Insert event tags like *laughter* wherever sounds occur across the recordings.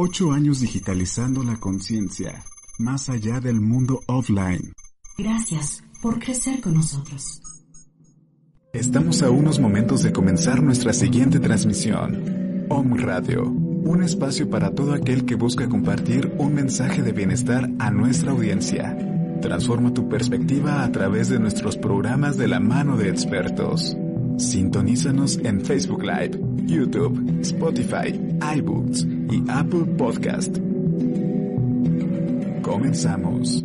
Ocho años digitalizando la conciencia, más allá del mundo offline. Gracias por crecer con nosotros. Estamos a unos momentos de comenzar nuestra siguiente transmisión. Om Radio, un espacio para todo aquel que busca compartir un mensaje de bienestar a nuestra audiencia. Transforma tu perspectiva a través de nuestros programas de la mano de expertos. Sintonízanos en Facebook Live, YouTube, Spotify, iBooks y Apple Podcast. Comenzamos.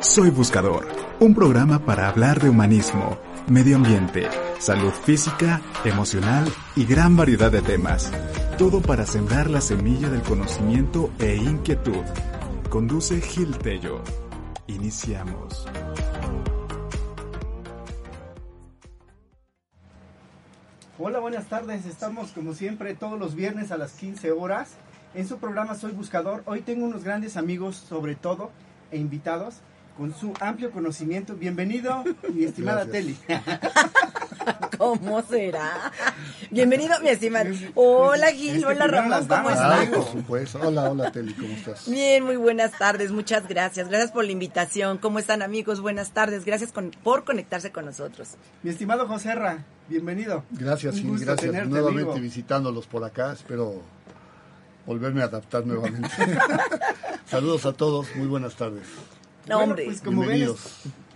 Soy Buscador, un programa para hablar de humanismo, medio ambiente, salud física, emocional y gran variedad de temas. Todo para sembrar la semilla del conocimiento e inquietud. Conduce Gil Tello. Iniciamos. Hola, buenas tardes. Estamos como siempre todos los viernes a las 15 horas en su programa Soy Buscador. Hoy tengo unos grandes amigos sobre todo e invitados con su amplio conocimiento. Bienvenido, mi estimada Gracias. Teli. *laughs* ¿Cómo será? Bienvenido, mi estimado. Hola, Gil. Es que Hola, Ramón. ¿Cómo estás? Pues, Por supuesto. Hola, hola Teli, ¿cómo estás? Bien, muy buenas tardes. Muchas gracias. Gracias por la invitación. ¿Cómo están, amigos? Buenas tardes. Gracias con- por conectarse con nosotros. Mi estimado José Ra, bienvenido. Gracias, gusto gracias. tenerte, Nuevamente amigo. visitándolos por acá, espero volverme a adaptar nuevamente. *laughs* Saludos a todos, muy buenas tardes. No, Bueno, hombre. pues como ven,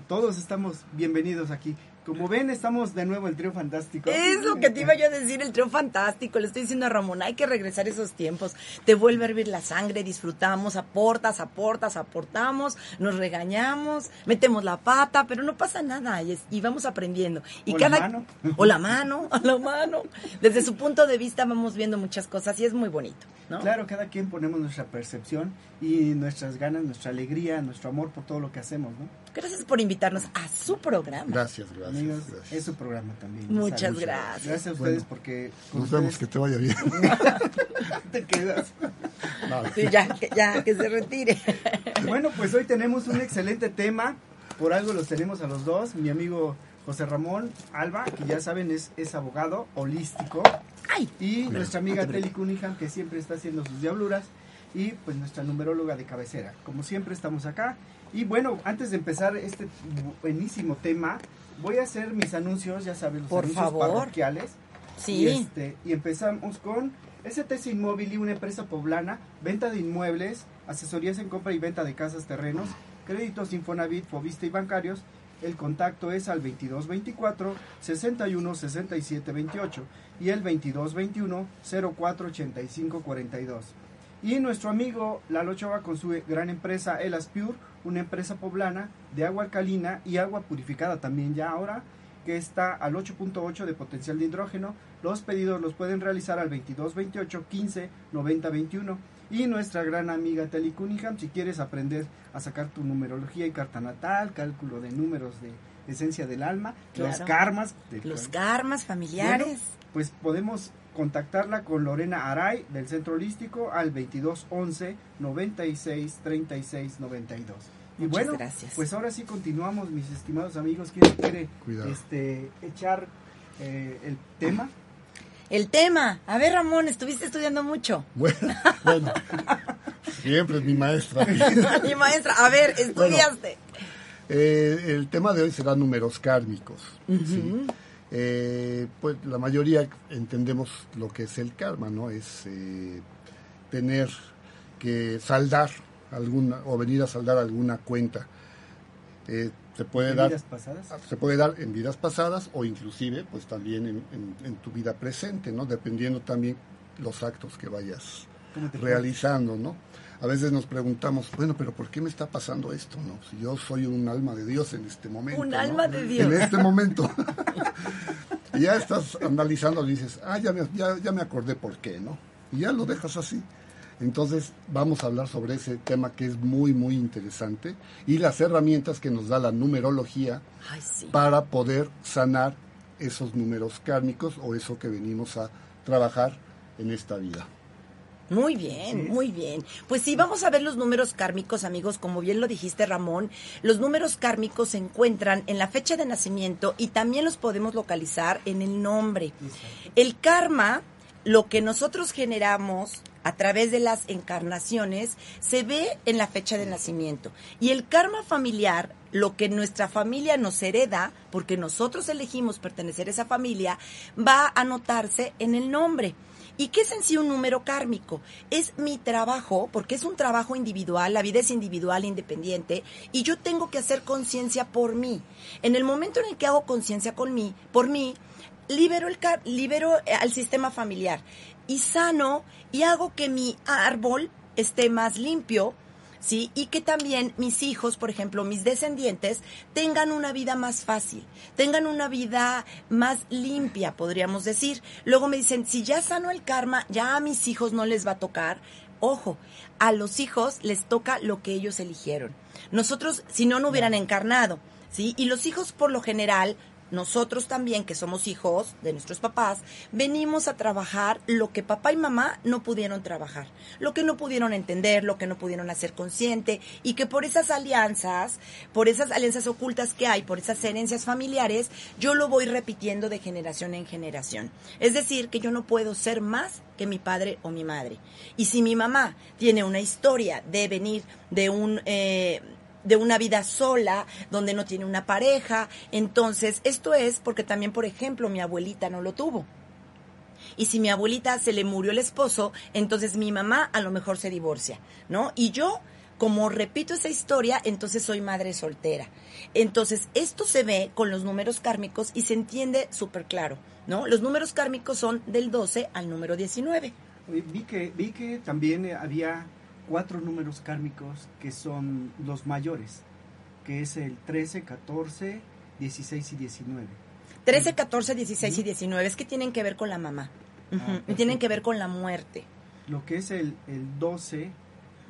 todos estamos bienvenidos aquí. Como ven, estamos de nuevo el trío fantástico. Es lo que te iba yo a decir, el trío fantástico. Le estoy diciendo a Ramón, hay que regresar esos tiempos. Te vuelve a hervir la sangre, disfrutamos, aportas, aportas, aportamos, nos regañamos, metemos la pata, pero no pasa nada y, es- y vamos aprendiendo. Y O la cada, mano. O la mano, *laughs* a la mano. Desde su punto de vista vamos viendo muchas cosas y es muy bonito, ¿no? Claro, cada quien ponemos nuestra percepción y nuestras ganas, nuestra alegría, nuestro amor por todo lo que hacemos, ¿no? Gracias por invitarnos a su programa. Gracias, gracias. Amigos, gracias. es su programa también. Muchas Salud. gracias. Gracias a ustedes Bueno, porque Nos vemos, que te vaya bien. *laughs* te quedas. No, Sí, ya, que, ya, que se retire. Bueno, pues hoy tenemos un excelente tema. Por algo los tenemos a los dos. Mi amigo José Ramón Alba, que ya saben es, es abogado holístico. Ay, Y nuestra amiga no te Telly Cunningham, que siempre está haciendo sus diabluras. Y pues nuestra numeróloga de cabecera. Como siempre estamos acá. Y bueno, antes de empezar este buenísimo tema, voy a hacer mis anuncios, ya saben, los Por anuncios favor. parroquiales. sí. Y, este, y empezamos con STC Inmóvil, una empresa poblana, venta de inmuebles, asesorías en compra y venta de casas, terrenos, créditos Infonavit, Fobista y bancarios. El contacto es al 2224 61 67 28 y el 2221 04 85 42. Y nuestro amigo Lalo Chava con su gran empresa Elas Pure, una empresa poblana de agua alcalina y agua purificada también ya ahora, que está al 8.8 de potencial de hidrógeno. Los pedidos los pueden realizar al 2228 15 90 21. Y nuestra gran amiga Telly Cunningham, si quieres aprender a sacar tu numerología y carta natal, cálculo de números de esencia del alma, los karmas, de- Los karmas familiares. Bueno, pues podemos contactarla con Lorena Aray del Centro Holístico al 2211 96 36 92. Y Muchas bueno, gracias. pues ahora sí continuamos, mis estimados amigos. ¿Quién quiere Cuidado. este, echar eh, el tema? El tema. A ver, Ramón, estuviste estudiando mucho. *laughs* Bueno, bueno, siempre es mi maestra. *laughs* Mi maestra, a ver, estudiaste. Eh, el tema de hoy será números kármicos. ¿sí? Eh, pues la mayoría entendemos lo que es el karma, ¿no? Es eh, tener que saldar alguna o venir a saldar alguna cuenta. Eh, se puede ¿En dar vidas pasadas? se puede dar en vidas pasadas o inclusive pues también en, en- en tu vida presente, ¿no? Dependiendo también los actos que vayas ¿Cómo te realizando, ¿no? A veces nos preguntamos, bueno, pero ¿por qué me está pasando esto, no? Si yo soy un alma de Dios en este momento. Un ¿no? alma de Dios. En este momento. *laughs* y ya estás analizando y dices, ah, ya me, ya, ya me acordé por qué, ¿no? Y ya lo dejas así. Entonces vamos a hablar sobre ese tema que es muy, muy interesante y las herramientas que nos da la numerología Ay, sí. para poder sanar esos números kármicos o eso que venimos a trabajar en esta vida. Muy bien, muy bien. Pues sí, vamos a ver los números kármicos, amigos. Como bien lo dijiste, Ramón, los números kármicos se encuentran en la fecha de nacimiento y también los podemos localizar en el nombre. El karma, lo que nosotros generamos a través de las encarnaciones, se ve en la fecha de nacimiento. Y el karma familiar, lo que nuestra familia nos hereda, porque nosotros elegimos pertenecer a esa familia, va a notarse en el nombre. ¿Y qué es en sí un número kármico? Es mi trabajo, porque es un trabajo individual, la vida es individual, independiente, y yo tengo que hacer conciencia por mí. En el momento en el que hago conciencia con mí, por mí, libero, el, libero eh, al sistema familiar y sano y hago que mi árbol esté más limpio, ¿sí? Y que también mis hijos, por ejemplo, mis descendientes, tengan una vida más fácil, tengan una vida más limpia, podríamos decir. Luego me dicen, si ya sano el karma, ya a mis hijos no les va a tocar. Ojo, a los hijos les toca lo que ellos eligieron. Nosotros, si no, no hubieran encarnado, ¿sí? Y los hijos, por lo general, nosotros también, que somos hijos de nuestros papás, venimos a trabajar lo que papá y mamá no pudieron trabajar, lo que no pudieron entender, lo que no pudieron hacer consciente, y que por esas alianzas, por esas alianzas ocultas que hay, por esas herencias familiares, yo lo voy repitiendo de generación en generación. Es decir, que yo no puedo ser más que mi padre o mi madre. Y si mi mamá tiene una historia de venir de un... eh, de una vida sola, donde no tiene una pareja. Entonces, esto es porque también, por ejemplo, mi abuelita no lo tuvo. Y si mi abuelita se le murió el esposo, entonces mi mamá a lo mejor se divorcia, ¿no? Y yo, como repito esa historia, entonces soy madre soltera. Entonces, esto se ve con los números kármicos y se entiende súper claro, ¿no? Los números kármicos son del 12 al número 19. Oye, Vi que, vi que también eh, había cuatro números kármicos que son los mayores, que es el 13, 14, 16 y 19. 13, 14, 16 y 19 es que tienen que ver con la mamá. Ah, tienen que ver con la muerte. Lo que es el, el 12,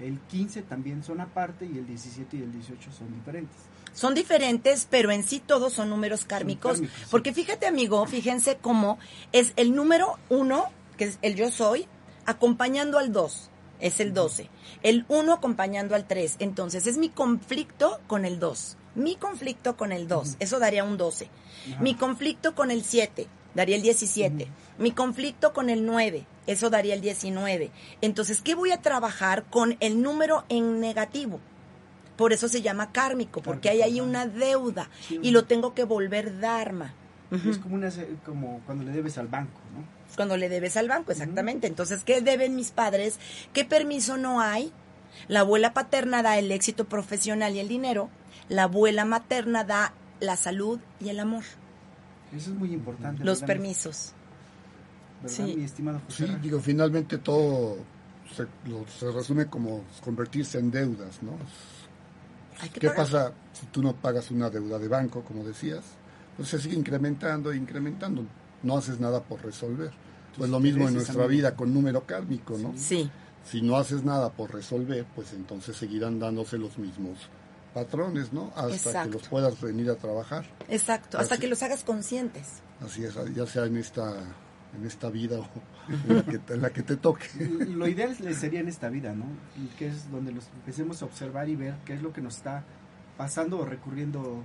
el 15 también son aparte y el 17 y el 18 son diferentes. Son diferentes, pero en sí todos son números kármicos. kármicos, sí. Porque fíjate, amigo, fíjense cómo es el número uno, que es el yo soy, acompañando al 2, es el 12. El 1 acompañando al 3. Entonces, es mi conflicto con el 2. Mi conflicto con el 2. Eso daría un 12. Ajá. Mi conflicto con el 7. Daría el 17. Mi conflicto con el 9. Eso daría el 19. Entonces, ¿qué voy a trabajar con el número en negativo? Por eso se llama kármico, porque hay ahí una deuda Sí, y lo tengo que volver dharma. Es como, una, como cuando le debes al banco, ¿no? Cuando le debes al banco, exactamente. Entonces, ¿qué deben mis padres? ¿Qué permiso no hay? La abuela paterna da el éxito profesional y el dinero. La abuela materna da la salud y el amor. Eso es muy importante. Los ¿verdad? permisos. ¿Verdad, sí. mi estimado José? Sí, digo, finalmente todo se, lo- se resume como convertirse en deudas, ¿no? Hay que ¿Qué pagar. pasa si tú no pagas una deuda de banco, como decías? Pues se sigue incrementando e incrementando. No haces nada por resolver. Pues lo mismo en nuestra amigo. vida con número kármico, ¿no? Sí, Si no haces nada por resolver, pues entonces seguirán dándose los mismos patrones, ¿no? Hasta Exacto. que los puedas venir a trabajar. exacto. Hasta Así. que los hagas conscientes. Así es, ya sea en esta en esta vida o en la que, en la que te toque. *laughs* Lo ideal sería en esta vida, ¿no? Y que es donde los empecemos a observar y ver qué es lo que nos está pasando o recurriendo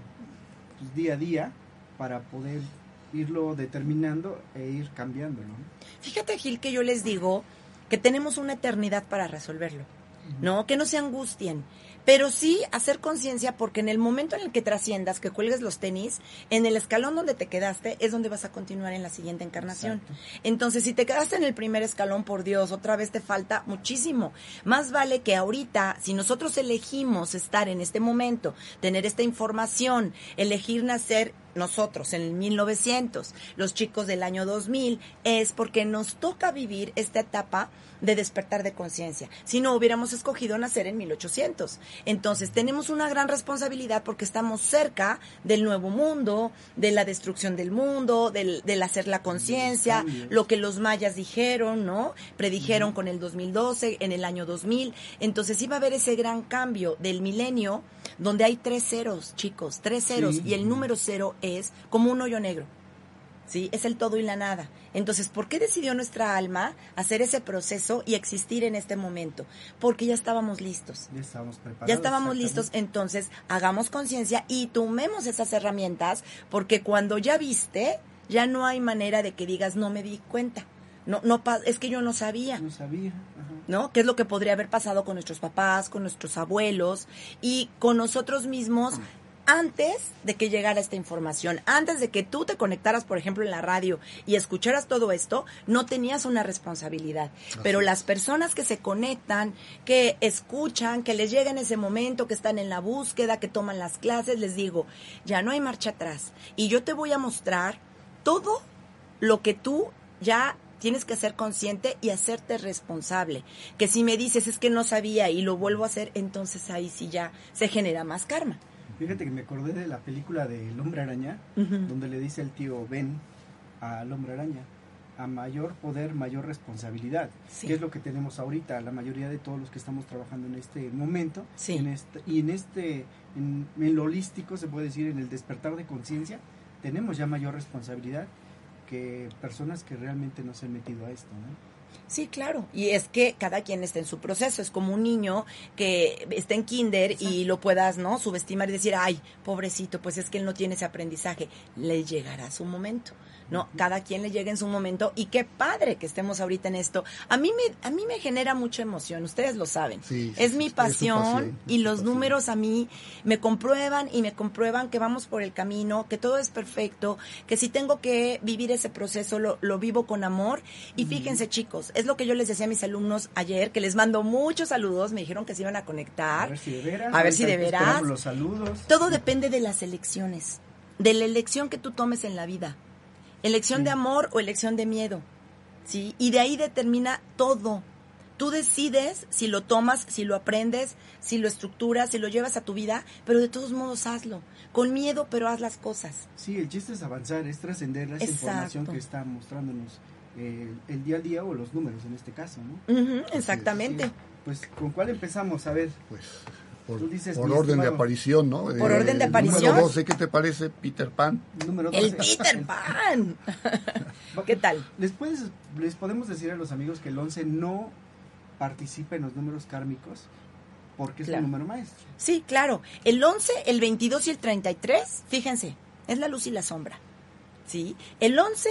pues, día a día para poder irlo determinando e ir cambiando, ¿no? Fíjate, Gil, que yo les digo que tenemos una eternidad para resolverlo. ¿no? Que no se angustien. Pero sí hacer conciencia porque en el momento en el que trasciendas, que cuelgues los tenis, en el escalón donde te quedaste es donde vas a continuar en la siguiente encarnación. Entonces, si te quedaste en el primer escalón, por Dios, otra vez te falta muchísimo. Más vale que ahorita, si nosotros elegimos estar en este momento, tener esta información, elegir nacer nosotros en el 1900, los chicos del año 2000, es porque nos toca vivir esta etapa de despertar de conciencia. Si no, hubiéramos escogido nacer en 1800. Entonces, tenemos una gran responsabilidad porque estamos cerca del nuevo mundo, de la destrucción del mundo, del, del hacer la conciencia, lo que los mayas dijeron, ¿no? Predijeron con el 2012, en el año 2000. Entonces, iba a haber ese gran cambio del milenio donde hay tres ceros, chicos, tres ceros, y el número cero es como un hoyo negro. ¿sí? Es el todo y la nada. Entonces, ¿por qué decidió nuestra alma hacer ese proceso y existir en este momento? Porque ya estábamos listos. Ya estábamos preparados. Ya estábamos listos, entonces hagamos conciencia y tomemos esas herramientas, porque cuando ya viste, ya no hay manera de que digas, no me di cuenta. No, no, es que yo no sabía. No sabía. ajá. ¿no? ¿Qué es lo que podría haber pasado con nuestros papás, con nuestros abuelos y con nosotros mismos antes de que llegara esta información, antes de que tú te conectaras, por ejemplo, en la radio y escucharas todo esto, no tenías una responsabilidad. Pero las personas que se conectan, que escuchan, que les llega en ese momento, que están en la búsqueda, que toman las clases, les digo, ya no hay marcha atrás. Y yo te voy a mostrar todo lo que tú ya tienes que ser consciente y hacerte responsable. Que si me dices es que no sabía y lo vuelvo a hacer, entonces ahí sí ya se genera más karma. Fíjate que me acordé de la película de El Hombre Araña, donde le dice el tío Ben al Hombre Araña, a mayor poder, mayor responsabilidad. Sí. Que es lo que tenemos ahorita, la mayoría de todos los que estamos trabajando en este momento. Sí. En este, y en este, en, en lo holístico, se puede decir, en el despertar de conciencia, tenemos ya mayor responsabilidad que personas que realmente no se han metido a esto, ¿no? Sí, claro. Y es que cada quien está en su proceso. Es como un niño que está en kinder y lo puedas, ¿no? Subestimar y decir, ay, pobrecito, pues es que él no tiene ese aprendizaje. Le llegará su momento. No, cada quien le llega en su momento y qué padre que estemos ahorita en esto. A mí me a mí me genera mucha emoción, ustedes lo saben. Sí, es mi es pasión y los pasión. números a mí me comprueban y me comprueban que vamos por el camino, que todo es perfecto, que si tengo que vivir ese proceso lo, lo vivo con amor. Y fíjense chicos, es lo que yo les decía a mis alumnos ayer, que les mando muchos saludos, me dijeron que se iban a A conectar. ver si de veras. A ver si de veras. los saludos. Todo depende de las elecciones, de la elección que tú tomes en la vida. Elección de amor o elección de miedo. ¿Sí? Y de ahí determina todo. Tú decides si lo tomas, si lo aprendes, si lo estructuras, si lo llevas a tu vida, pero de todos modos hazlo. Con miedo, pero haz las cosas. Sí, el chiste es avanzar, es trascender esa Exacto. información que está mostrándonos eh, el día a día o los números en este caso, ¿no? Ujú, exactamente. Sí. Pues, ¿con cuál empezamos? A ver, Pues por, Tú dices, por orden de estimado. aparición, ¿no? Por orden de el aparición. Número 12, ¿qué te parece, Peter Pan? número El 12. Peter Pan. *laughs* ¿Qué tal? ¿Les, puedes, les podemos decir a los amigos que el 11 no participa en los números kármicos porque es Claro. un número maestro. Sí, claro. El 11, el 22 y el 33, fíjense, es la luz y la sombra. ¿Sí? El 11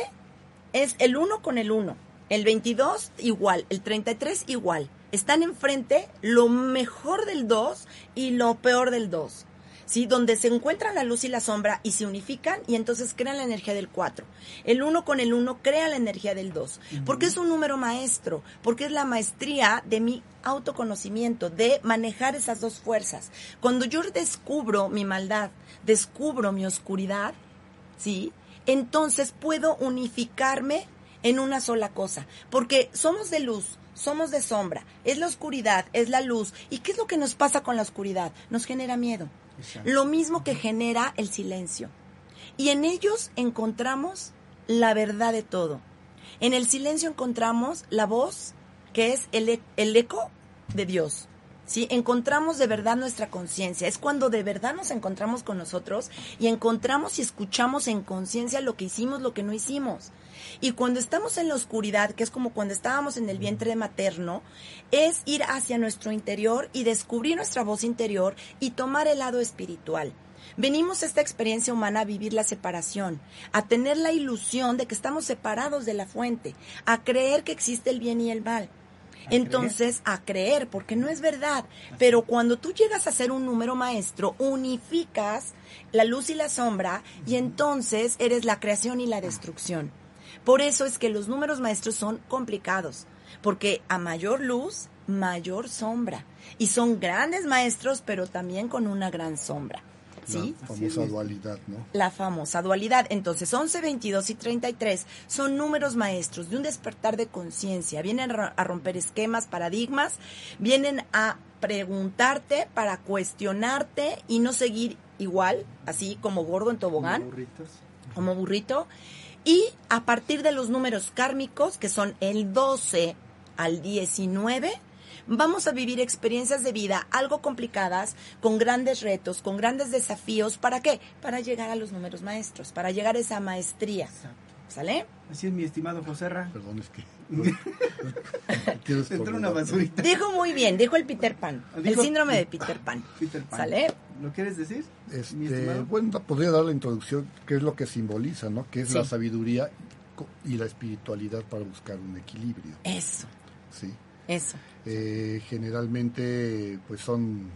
es el 1 con el 1. El 22 igual, el 33 igual. Están enfrente lo mejor del 2 y lo peor del 2. ¿Sí? Donde se encuentran la luz y la sombra y se unifican y entonces crean la energía del 4. El 1 con el 1 crea la energía del 2. Porque es un número maestro, porque es la maestría de mi autoconocimiento, de manejar esas dos fuerzas. Cuando yo descubro mi maldad, descubro mi oscuridad, ¿sí? Entonces puedo unificarme en una sola cosa, porque somos de luz, somos de sombra, es la oscuridad, es la luz. ¿Y qué es lo que nos pasa con la oscuridad? Nos genera miedo. Exacto. Lo mismo que genera el silencio. Y en ellos encontramos la verdad de todo. En el silencio encontramos la voz, que es el, e- el eco de Dios. ¿Sí? Encontramos de verdad nuestra conciencia. Es cuando de verdad nos encontramos con nosotros y encontramos y escuchamos en conciencia lo que hicimos, lo que no hicimos. Y cuando estamos en la oscuridad, que es como cuando estábamos en el vientre materno, es ir hacia nuestro interior y descubrir nuestra voz interior y tomar el lado espiritual. Venimos a esta experiencia humana a vivir la separación, a tener la ilusión de que estamos separados de la fuente, a creer que existe el bien y el mal. Entonces, a creer, porque no es verdad. Pero cuando tú llegas a ser un número maestro, unificas la luz y la sombra y entonces eres la creación y la destrucción. Por eso es que los números maestros son complicados, porque a mayor luz, mayor sombra. Y son grandes maestros, pero también con una gran sombra. ¿Sí? La famosa dualidad, ¿no? La famosa dualidad. Entonces, 11, 22 y 33 son números maestros de un despertar de conciencia. Vienen a romper esquemas, paradigmas, vienen a preguntarte para cuestionarte y no seguir igual, así como gordo en tobogán. Como burritos. Como burrito. Y a partir de los números kármicos, que son el 12 al 19, vamos a vivir experiencias de vida algo complicadas, con grandes retos, con grandes desafíos. ¿Para qué? Para llegar a los números maestros, para llegar a esa maestría. Exacto. ¿Sale? Así es, mi estimado José Ra. Perdón, es que... *laughs* Entró una basurita. Dijo muy bien, dijo el Peter Pan, el síndrome de *laughs* Peter Pan. Peter Pan. ¿Sale? ¿Lo quieres decir? Este, bueno, podría dar la introducción, qué es lo que simboliza, ¿no? Que es la sabiduría y la espiritualidad para buscar un equilibrio, Eso, ¿sí? eso. Eh, generalmente, pues son...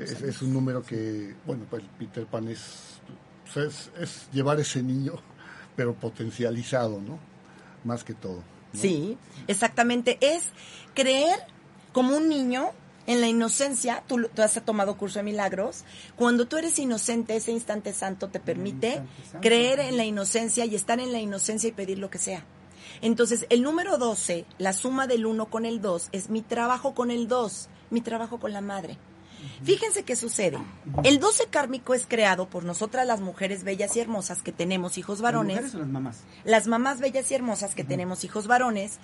Es Es, un número que, bueno, pues Peter Pan es, pues, es, es llevar ese niño, *laughs* pero potencializado, ¿no? Más que todo. ¿no? Sí, exactamente. Es creer como un niño en la inocencia. Tú, has tomado curso de milagros. Cuando tú eres inocente, ese instante santo te permite instante santo. creer en la inocencia y estar en la inocencia y pedir lo que sea. Entonces, el número 12, la suma del 1 con el 2, es mi trabajo con el 2, mi trabajo con la madre. Fíjense qué sucede. El 12 kármico es creado por nosotras las mujeres bellas y hermosas que tenemos hijos ¿Las varones mujeres o las mamás? las mamás bellas y hermosas que tenemos hijos varones,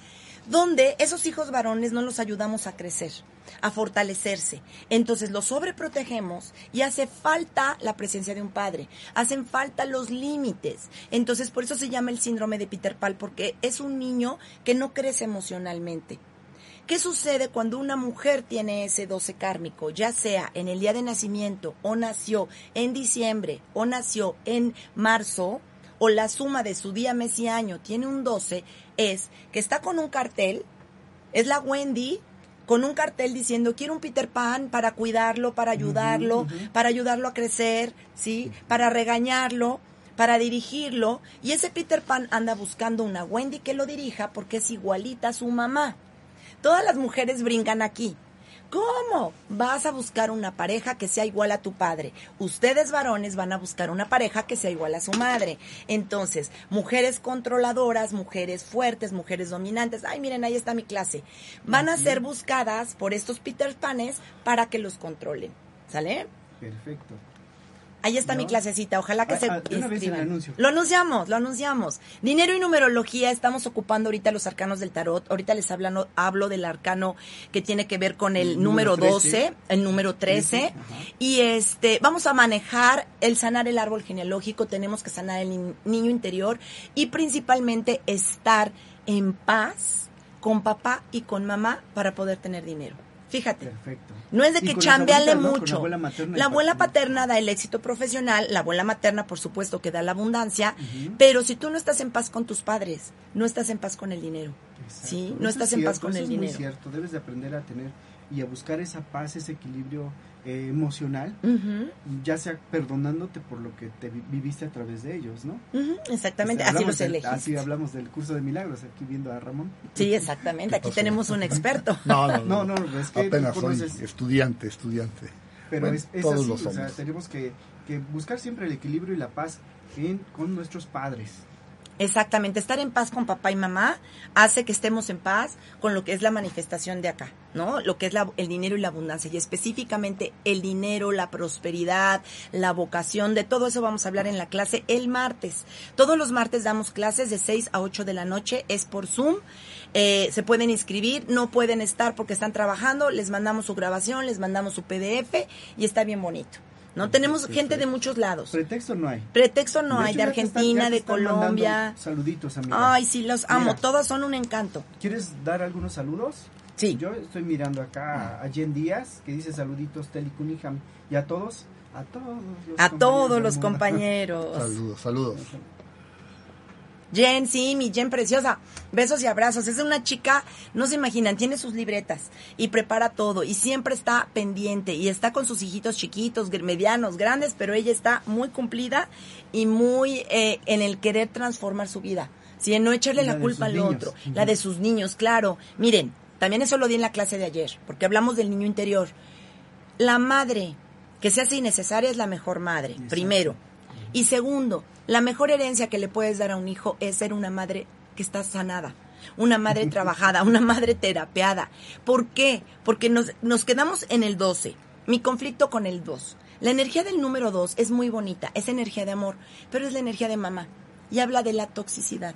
donde esos hijos varones no los ayudamos a crecer, a fortalecerse. Entonces los sobreprotegemos y hace falta la presencia de un padre, hacen falta los límites. Entonces por eso se llama el síndrome de Peter Pan, porque es un niño que no crece emocionalmente. ¿Qué sucede cuando una mujer tiene ese 12 kármico, ya sea en el día de nacimiento o nació en diciembre o nació en marzo o la suma de su día, mes y año tiene un 12? Es que está con un cartel, es la Wendy con un cartel diciendo quiero un Peter Pan para cuidarlo, para ayudarlo, para ayudarlo a crecer, ¿sí? Para regañarlo, para dirigirlo y ese Peter Pan anda buscando una Wendy que lo dirija porque es igualita a su mamá. Todas las mujeres brincan aquí. ¿Cómo? Vas a buscar una pareja que sea igual a tu padre. Ustedes varones van a buscar una pareja que sea igual a su madre. Entonces, mujeres controladoras, mujeres fuertes, mujeres dominantes. Ay, miren, ahí está mi clase. Van a ser buscadas por estos Peter Panes para que los controlen. ¿Sale? Perfecto. Ahí está ¿No? mi clasecita, ojalá que se ah, de una vez el anuncio. Lo anunciamos, lo anunciamos. Dinero y numerología, estamos ocupando ahorita los arcanos del tarot. Ahorita les hablan- hablo del arcano que tiene que ver con el El número, número 12, 13. el número 13. Ajá. Y este, vamos a manejar el sanar el árbol genealógico, tenemos que sanar el ni- niño interior y principalmente estar en paz con papá y con mamá para poder tener dinero. Fíjate. Perfecto. No es de que con. Con mucho. La abuela materna. La y abuela paterna. paterna da el éxito profesional, la abuela materna, por supuesto, que da la abundancia, pero si tú no estás en paz con tus padres, no estás en paz con el dinero. Exacto. Sí, Eso no es estás en paz cierto, con eso el es dinero. cierto, debes de aprender a tener y a buscar esa paz, ese equilibrio eh, emocional, Ujú, ya sea perdonándote por lo que te vi- viviste a través de ellos, ¿no? ujú, exactamente, Este, así hablamos los del- elegiste. Así hablamos del curso de milagros, aquí viendo a Ramón. Sí, exactamente, aquí tenemos un experto. *laughs* No, no, No, no. no, es que Apenas soy conoces- estudiante, estudiante. Pero Bueno, es, es todos así, lo o sea, somos. tenemos que, que buscar siempre el equilibrio y la paz en, con nuestros padres. Exactamente, estar en paz con papá y mamá hace que estemos en paz con lo que es la manifestación de acá, ¿no? Lo que es la- el dinero y la abundancia, y específicamente el dinero, la prosperidad, la vocación, de todo eso vamos a hablar en la clase el martes. Todos los martes damos clases de 6 a 8 de la noche, es por Zoom, Eh, se pueden inscribir, no pueden estar porque están trabajando, les mandamos su grabación, les mandamos su PDF y está bien bonito, ¿no? Tenemos gente de muchos lados. Pretexto no hay. Pretexto no hay, hecho, de están- Argentina, de Colombia. Saluditos, amiga. Ay, sí, los amo. Mira. Todos son un encanto. ¿Quieres dar algunos saludos? Sí. Yo estoy mirando acá a Jen Díaz, que dice saluditos, Teli Cunningham. Y a todos, a todos los A compañeros todos los compañeros. *laughs* Saludos, saludos. Jen, sí, mi Jen preciosa. Besos y abrazos. Es una chica, no se imaginan, tiene sus libretas y prepara todo y siempre está pendiente y está con sus hijitos chiquitos, medianos, grandes, pero ella está muy cumplida y muy eh, en el querer transformar su vida. Sí, en no echarle La culpa al niños. otro, la de sus niños, claro. Miren, también eso lo di en la clase de ayer, porque hablamos del niño interior. La madre que se hace innecesaria es la mejor madre, Exacto. primero. Y segundo, la mejor herencia que le puedes dar a un hijo es ser una madre que está sanada, una madre *laughs* trabajada, una madre terapeada. ¿Por qué? Porque nos, nos quedamos en el 12. Mi conflicto con el 2. La energía del número 2 es muy bonita, es energía de amor, pero es la energía de mamá y habla de la toxicidad.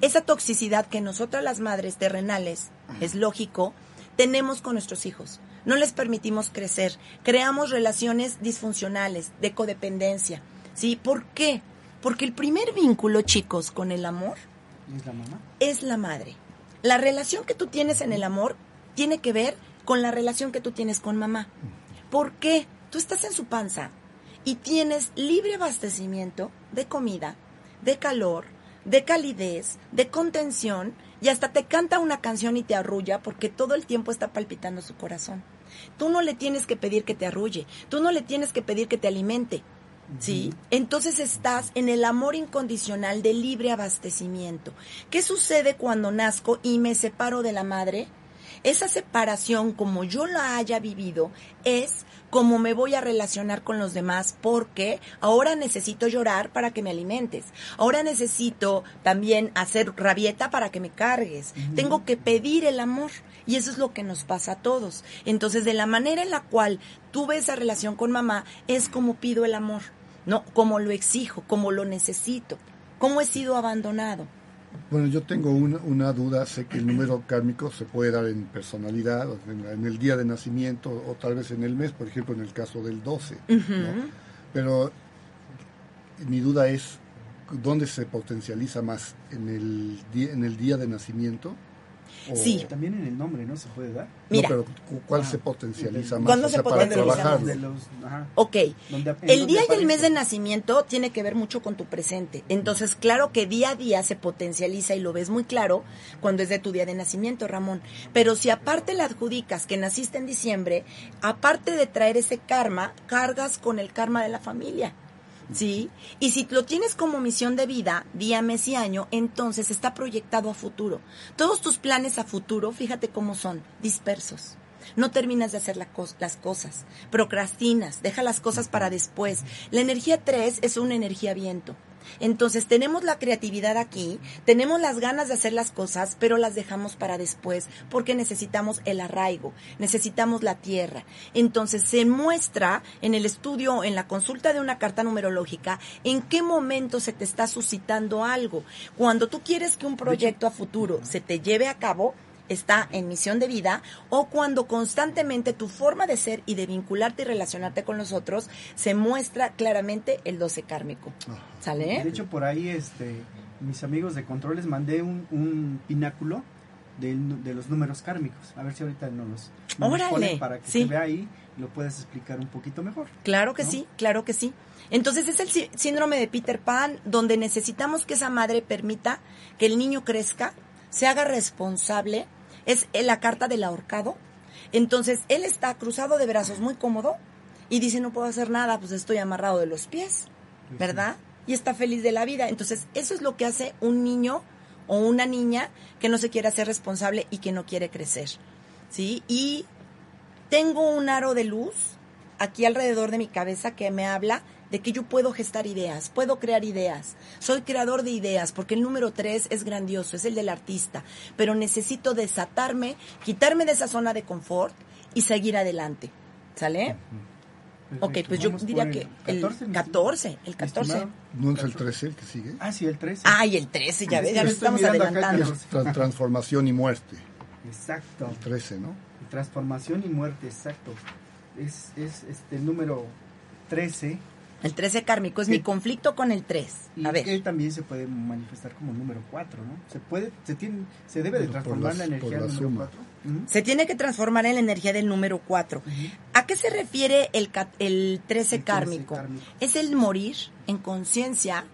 Esa toxicidad que nosotras las madres terrenales, es lógico, tenemos con nuestros hijos. No les permitimos crecer. Creamos relaciones disfuncionales, de codependencia. ¿Sí? ¿Por qué? Porque el primer vínculo, chicos, con el amor ¿Es la mamá? es la madre. La relación que tú tienes en el amor tiene que ver con la relación que tú tienes con mamá. ¿Por qué? Tú estás en su panza y tienes libre abastecimiento de comida, de calor, de calidez, de contención y hasta te canta una canción y te arrulla porque todo el tiempo está palpitando su corazón. Tú no le tienes que pedir que te arrulle, tú no le tienes que pedir que te alimente. ¿Sí? Entonces estás en el amor incondicional de libre abastecimiento. ¿Qué sucede cuando nazco y me separo de la madre? Esa separación, como yo la haya vivido, es como me voy a relacionar con los demás porque ahora necesito llorar para que me alimentes. Ahora necesito también hacer rabieta para que me cargues. Tengo que pedir el amor. Y eso es lo que nos pasa a todos. Entonces, de la manera en la cual tuve esa relación con mamá, es como pido el amor. No, como lo exijo, como lo necesito, como he sido abandonado. Bueno, yo tengo una, una duda, sé que el número kármico se puede dar en personalidad, en, en el día de nacimiento o tal vez en el mes, por ejemplo en el caso del 12, ¿no? Pero mi duda es, ¿dónde se potencializa más? ¿En el, día, en el día de nacimiento? O- Sí. También en el nombre, ¿no? Se puede dar. No, Mira, pero cu- ¿cuál Ah, se potencializa más? ¿Cuándo O sea, se para potencializa trabajarlo. De los, ajá. ok. El día y el mes de nacimiento tiene que ver mucho con tu presente. Entonces, claro que día a día se potencializa y lo ves muy claro cuando es de tu día de nacimiento, Ramón. Pero si aparte le adjudicas que naciste en diciembre, aparte de traer ese karma, cargas con el karma de la familia. ¿Sí? Y si lo tienes como misión de vida, día, mes y año, entonces está proyectado a futuro. Todos tus planes a futuro, fíjate cómo son, dispersos. No terminas de hacer las cosas, procrastinas, deja las cosas para después. La energía 3 es una energía viento. Entonces tenemos la creatividad aquí, tenemos las ganas de hacer las cosas, pero las dejamos para después porque necesitamos el arraigo, necesitamos la tierra. Entonces se muestra en el estudio, en la consulta de una carta numerológica, en qué momento se te está suscitando algo. Cuando tú quieres que un proyecto a futuro se te lleve a cabo, está en misión de vida o cuando constantemente tu forma de ser y de vincularte y relacionarte con los otros se muestra claramente el 12 kármico. ¿Sale? De hecho, por ahí, este, mis amigos de control les mandé un, un pináculo del- de los números kármicos. A ver si ahorita nos los, ponen para que sí. se vea ahí y lo puedas explicar un poquito mejor. Claro que ¿no? sí, claro que sí. Entonces es el sí- síndrome de Peter Pan donde necesitamos que esa madre permita que el niño crezca, se haga responsable. Es la carta del ahorcado. Entonces él está cruzado de brazos muy cómodo y dice no puedo hacer nada, pues estoy amarrado de los pies, ¿verdad? Y está feliz de la vida. Entonces eso es lo que hace un niño o una niña que no se quiere hacer responsable y que no quiere crecer. ¿Sí? Y tengo un aro de luz aquí alrededor de mi cabeza que me habla de que yo puedo gestar ideas, puedo crear ideas. Soy creador de ideas porque el número tres es grandioso, es el del artista, pero necesito desatarme, quitarme de esa zona de confort y seguir adelante. ¿Sale? Ok, pues yo diría que el 14, mi 14, el mi 14. estimado. ¿No es el 13 el que sigue? Ah, sí, el 13. Ay, el 13, ya ves, ya nos Estoy estamos adelantando. Es tra- transformación y muerte. Exacto. El 13, ¿no? Transformación y muerte, exacto. Es, es este el número 13 El 13 kármico es mi conflicto con el 3. y A ver. que también se puede manifestar como número 4, ¿no? Se puede se tiene se debe de transformar la- la energía del número suma. 4. Ujú. Se tiene que transformar en la energía del número 4. ¿A qué se refiere el, el 13 El 13 kármico? kármico. Es el morir en conciencia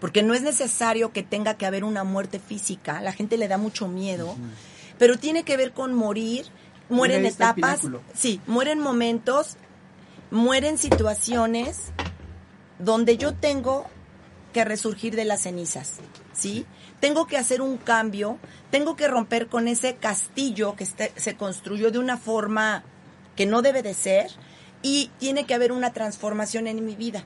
porque no es necesario que tenga que haber una muerte física, la gente le da mucho miedo, pero tiene que ver con morir, mueren etapas, sí, mueren momentos, mueren situaciones donde yo tengo que resurgir de las cenizas, ¿sí? Tengo que hacer un cambio, tengo que romper con ese castillo que este- se construyó de una forma que no debe de ser y tiene que haber una transformación en mi vida.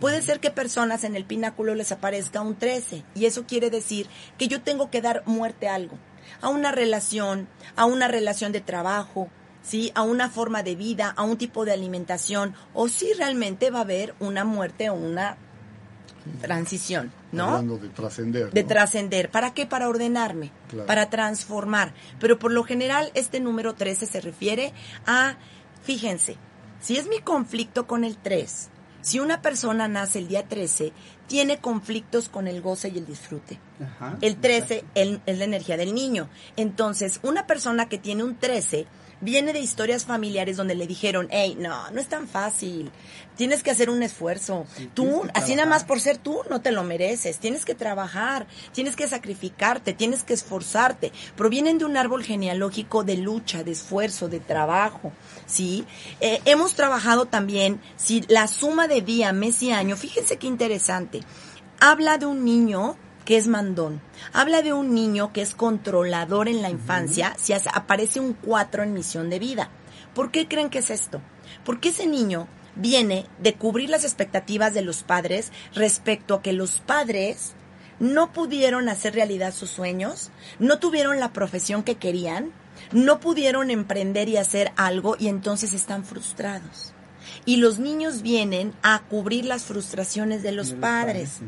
Puede ser que personas en el pináculo les aparezca un 13 y eso quiere decir que yo tengo que dar muerte a algo, a una relación, a una relación de trabajo, ¿sí? a una forma de vida, a un tipo de alimentación o si realmente va a haber una muerte o una transición, ¿no? Hablando de trascender. de trascender. ¿Para qué? Para ordenarme, Claro. para transformar. Pero por lo general este número 13 se refiere a, fíjense, si es mi conflicto con el 3, si una persona nace el día 13, tiene conflictos con el goce y el disfrute. Ajá, El 13 exacto. el- es la energía del niño. Entonces, una persona que tiene un 13 viene de historias familiares donde le dijeron, hey, no, no es tan fácil. Tienes que hacer un esfuerzo. Sí, tú, así nada más por ser tú, no te lo mereces. Tienes que trabajar, tienes que sacrificarte, tienes que esforzarte. Provienen de un árbol genealógico de lucha, de esfuerzo, de trabajo. ¿sí? Eh, hemos trabajado también, si la suma de día, mes y año, fíjense qué interesante. Habla de un niño que es mandón. Habla de un niño que es controlador en la infancia si aparece un 4 en misión de vida. ¿Por qué creen que es esto? Porque ese niño viene de cubrir las expectativas de los padres respecto a que los padres no pudieron hacer realidad sus sueños, no tuvieron la profesión que querían, no pudieron emprender y hacer algo y entonces están frustrados. Y los niños vienen a cubrir las frustraciones de los De padres.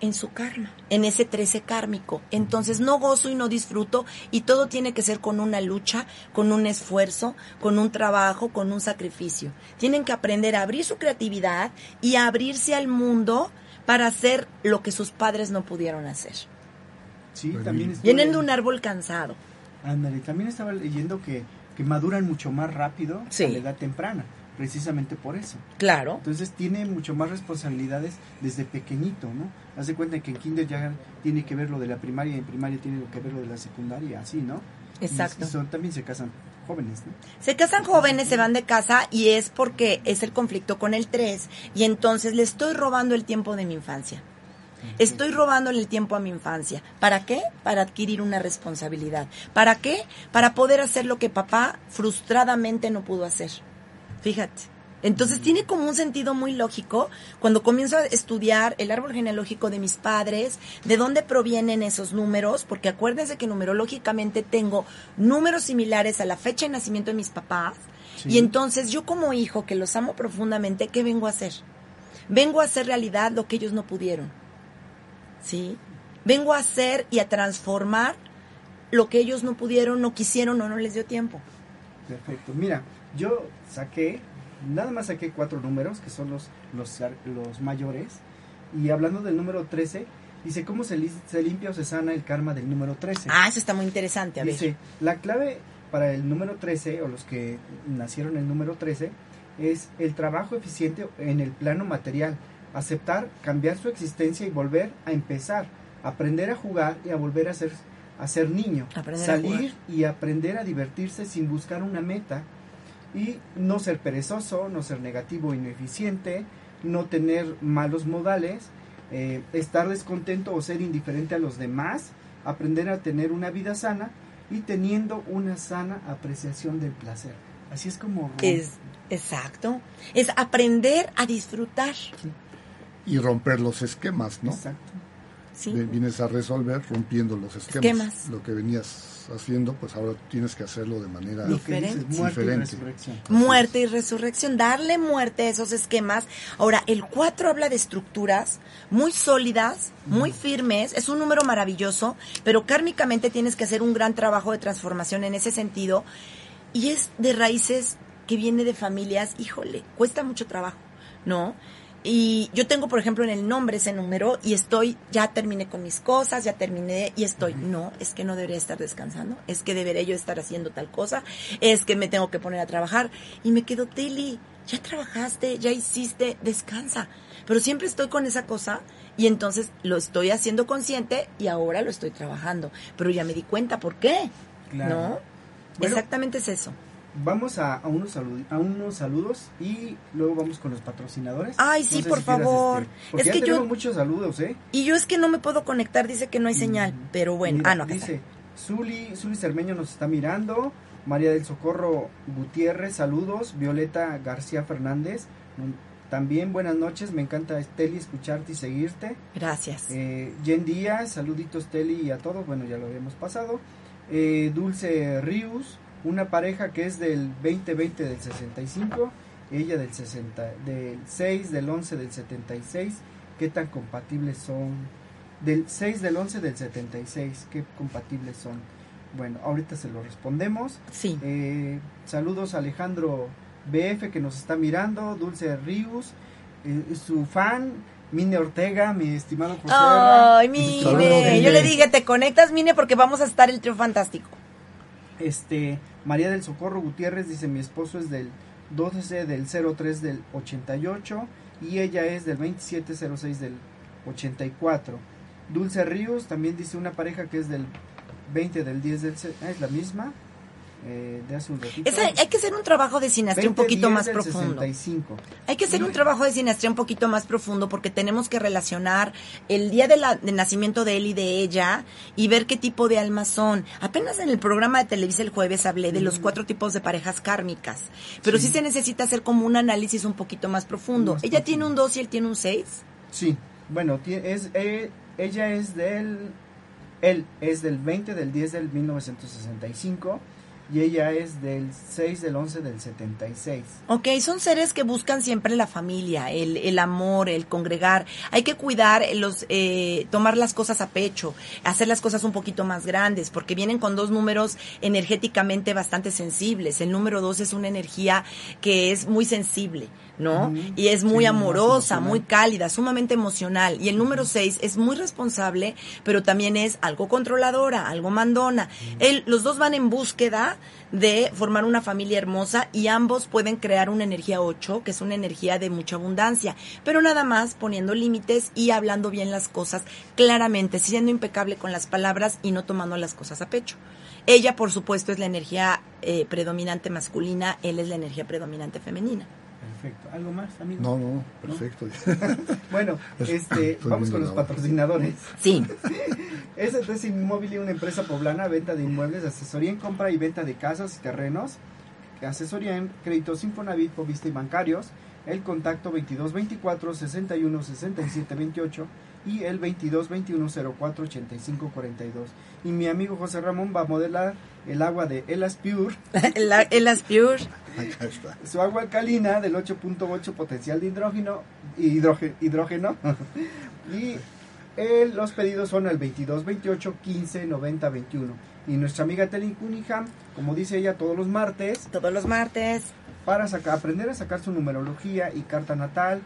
En su karma, en ese 13 kármico. Entonces no gozo y no disfruto y todo tiene que ser con una lucha, con un esfuerzo, con un trabajo, con un sacrificio. Tienen que aprender a abrir su creatividad y a abrirse al mundo para hacer lo que sus padres no pudieron hacer. Sí, también Vienen de un árbol cansado. Ándale, también estaba leyendo que, que maduran mucho más rápido Sí. a la edad temprana, precisamente por eso. Claro. Entonces tiene mucho más responsabilidades desde pequeñito, ¿no? Haz de cuenta que en kinder ya tiene que ver lo de la primaria y en primaria tiene que ver lo de la secundaria, así, ¿no? Exacto. Y son, también se casan jóvenes, ¿no? Se casan jóvenes, se van de casa y es porque es el conflicto con el 3 y entonces le estoy robando el tiempo de mi infancia. Estoy robándole el tiempo a mi infancia. ¿Para qué? Para adquirir una responsabilidad. ¿Para qué? Para poder hacer lo que papá frustradamente no pudo hacer. Fíjate. Entonces tiene como un sentido muy lógico cuando comienzo a estudiar el árbol genealógico de mis padres, de dónde provienen esos números, porque acuérdense que numerológicamente tengo números similares a la fecha de nacimiento de mis papás, Sí. y entonces yo como hijo que los amo profundamente, ¿qué vengo a hacer? Vengo a hacer realidad lo que ellos no pudieron. ¿Sí? Vengo a hacer y a transformar lo que ellos no pudieron, no quisieron o no les dio tiempo. Perfecto. Mira, yo saqué, nada más saqué cuatro números, que son los, los, los mayores. Y hablando del número 13, dice cómo se, li- se limpia o se sana el karma del número 13. Ah, eso está muy interesante. A ver. Dice, la clave para el número 13, o los que nacieron el número 13, es el trabajo eficiente en el plano material, aceptar, cambiar su existencia y volver a empezar, aprender a jugar y a volver a ser, a ser niño, Aprender a salir y aprender a divertirse sin buscar una meta y no ser perezoso, no ser negativo, ineficiente, no tener malos modales, eh, estar descontento o ser indiferente a los demás, aprender a tener una vida sana y teniendo una sana apreciación del placer. Así es como... Es exacto. Es aprender a disfrutar. Y romper los esquemas, ¿no? Exacto. ¿Sí? Vienes a resolver rompiendo los esquemas. Esquemas. Lo que venías haciendo, pues ahora tienes que hacerlo de manera Lo que dices, Diferente. muerte y resurrección. Muerte y resurrección, darle muerte a esos esquemas. Ahora, el 4 habla de estructuras muy sólidas, muy firmes, es un número maravilloso, pero kármicamente tienes que hacer un gran trabajo de transformación en ese sentido. Y es de raíces que viene de familias, híjole, cuesta mucho trabajo, ¿no? Y yo tengo, por ejemplo, en el nombre ese número y estoy, ya terminé con mis cosas, ya terminé y estoy, no, es que no debería estar descansando, es que debería yo estar haciendo tal cosa, es que me tengo que poner a trabajar y me quedo, Teli, ya trabajaste, ya hiciste, descansa. Pero siempre estoy con esa cosa Y entonces lo estoy haciendo consciente y ahora lo estoy trabajando. Pero ya me di cuenta por qué. Claro. ¿No? Bueno. Exactamente es eso. Vamos a, a unos salud- a unos saludos y luego vamos con los patrocinadores. Ay, No sí, sé por si quieras, favor. este, porque Es ya que yo- tenemos muchos saludos, ¿eh? Y yo es que no me puedo conectar, dice que no hay señal. Pero bueno, Mira, ah, no, dice, Zuli, Zuli Cermeño nos está mirando, María del Socorro Gutiérrez, saludos, Violeta García Fernández, mm, también buenas noches, me encanta Esteli escucharte y seguirte. Gracias. Eh, Jen Díaz, saluditos Teli y a todos, bueno ya lo habíamos pasado. Eh, Dulce Rius, una pareja que es del 2020 del 65, ella del 60, del 6 del 11 del 76, ¿qué tan compatibles son? Del 6 del 11 del 76, ¿qué compatibles son? Bueno, ahorita se lo respondemos. Sí. Eh, saludos a Alejandro BF que nos está mirando, Dulce Rius, eh, su fan, Mine Ortega, mi estimado José. Ay. Mine. Yo le dije, te conectas, Mine, porque vamos a estar el trío fantástico. Este, María del Socorro Gutiérrez dice, mi esposo es del 12 del 03 del 88 y ella es del 2706 del 84. Dulce Ríos también dice una pareja que es del 20 del 10 del... ah, es la misma, eh, de hace un ratito. Esa- hay que hacer un trabajo de sinastría un 20, poquito 10 más del profundo. 65. Hay que hacer un trabajo de sinastría un poquito más profundo porque tenemos que relacionar el día de, la, de nacimiento de él y de ella y ver qué tipo de almas son. Apenas en el programa de Televisa el jueves hablé de los cuatro tipos de parejas kármicas, pero sí, se necesita hacer como un análisis un poquito más profundo. Más ella profundo. tiene un 2 y él tiene un 6. Sí, bueno, es, eh, ella es del, él es del 20 del 10 del 1965 y ella es del 6 del 11 del 76. Ok, son seres que buscan siempre la familia, el, el amor, el congregar. Hay que cuidar los, eh, tomar las cosas a pecho, hacer las cosas un poquito más grandes, porque vienen con dos números energéticamente bastante sensibles. El número dos es una energía que es muy sensible, ¿no? Y es muy Sí, amorosa, muy cálida, sumamente emocional. Y el número seis es muy responsable, pero también es algo controladora, algo mandona. Él, los dos van en búsqueda de formar una familia hermosa y ambos pueden crear una energía 8, que es una energía de mucha abundancia, pero nada más poniendo límites y hablando bien las cosas claramente, siendo impecable con las palabras y no tomando las cosas a pecho. Ella, por supuesto, es la energía eh, predominante masculina, él es la energía predominante femenina. Perfecto. ¿Algo más, amigo? No, no, perfecto. *laughs* Bueno, *laughs* Es- este, vamos con los patrocinadores. Sí. *laughs* STS Inmóvil, una empresa poblana, venta de inmuebles, asesoría en compra y venta de casas y terrenos, asesoría en créditos Infonavit, Povista y bancarios, el contacto 2224 61 67 28 y el 2221 04 85 42. Y mi amigo José Ramón va a modelar el agua de Elas Pure, *laughs* el, el Aspure. *laughs* Acá está. su agua alcalina del 8.8 potencial de hidrógeno, hidrógeno, hidrógeno *laughs* y eh, los pedidos son al 22 28 15 90 21 y nuestra amiga Telly Cunningham como dice ella todos los martes Todos los martes. para sacar, aprender a sacar su numerología y carta natal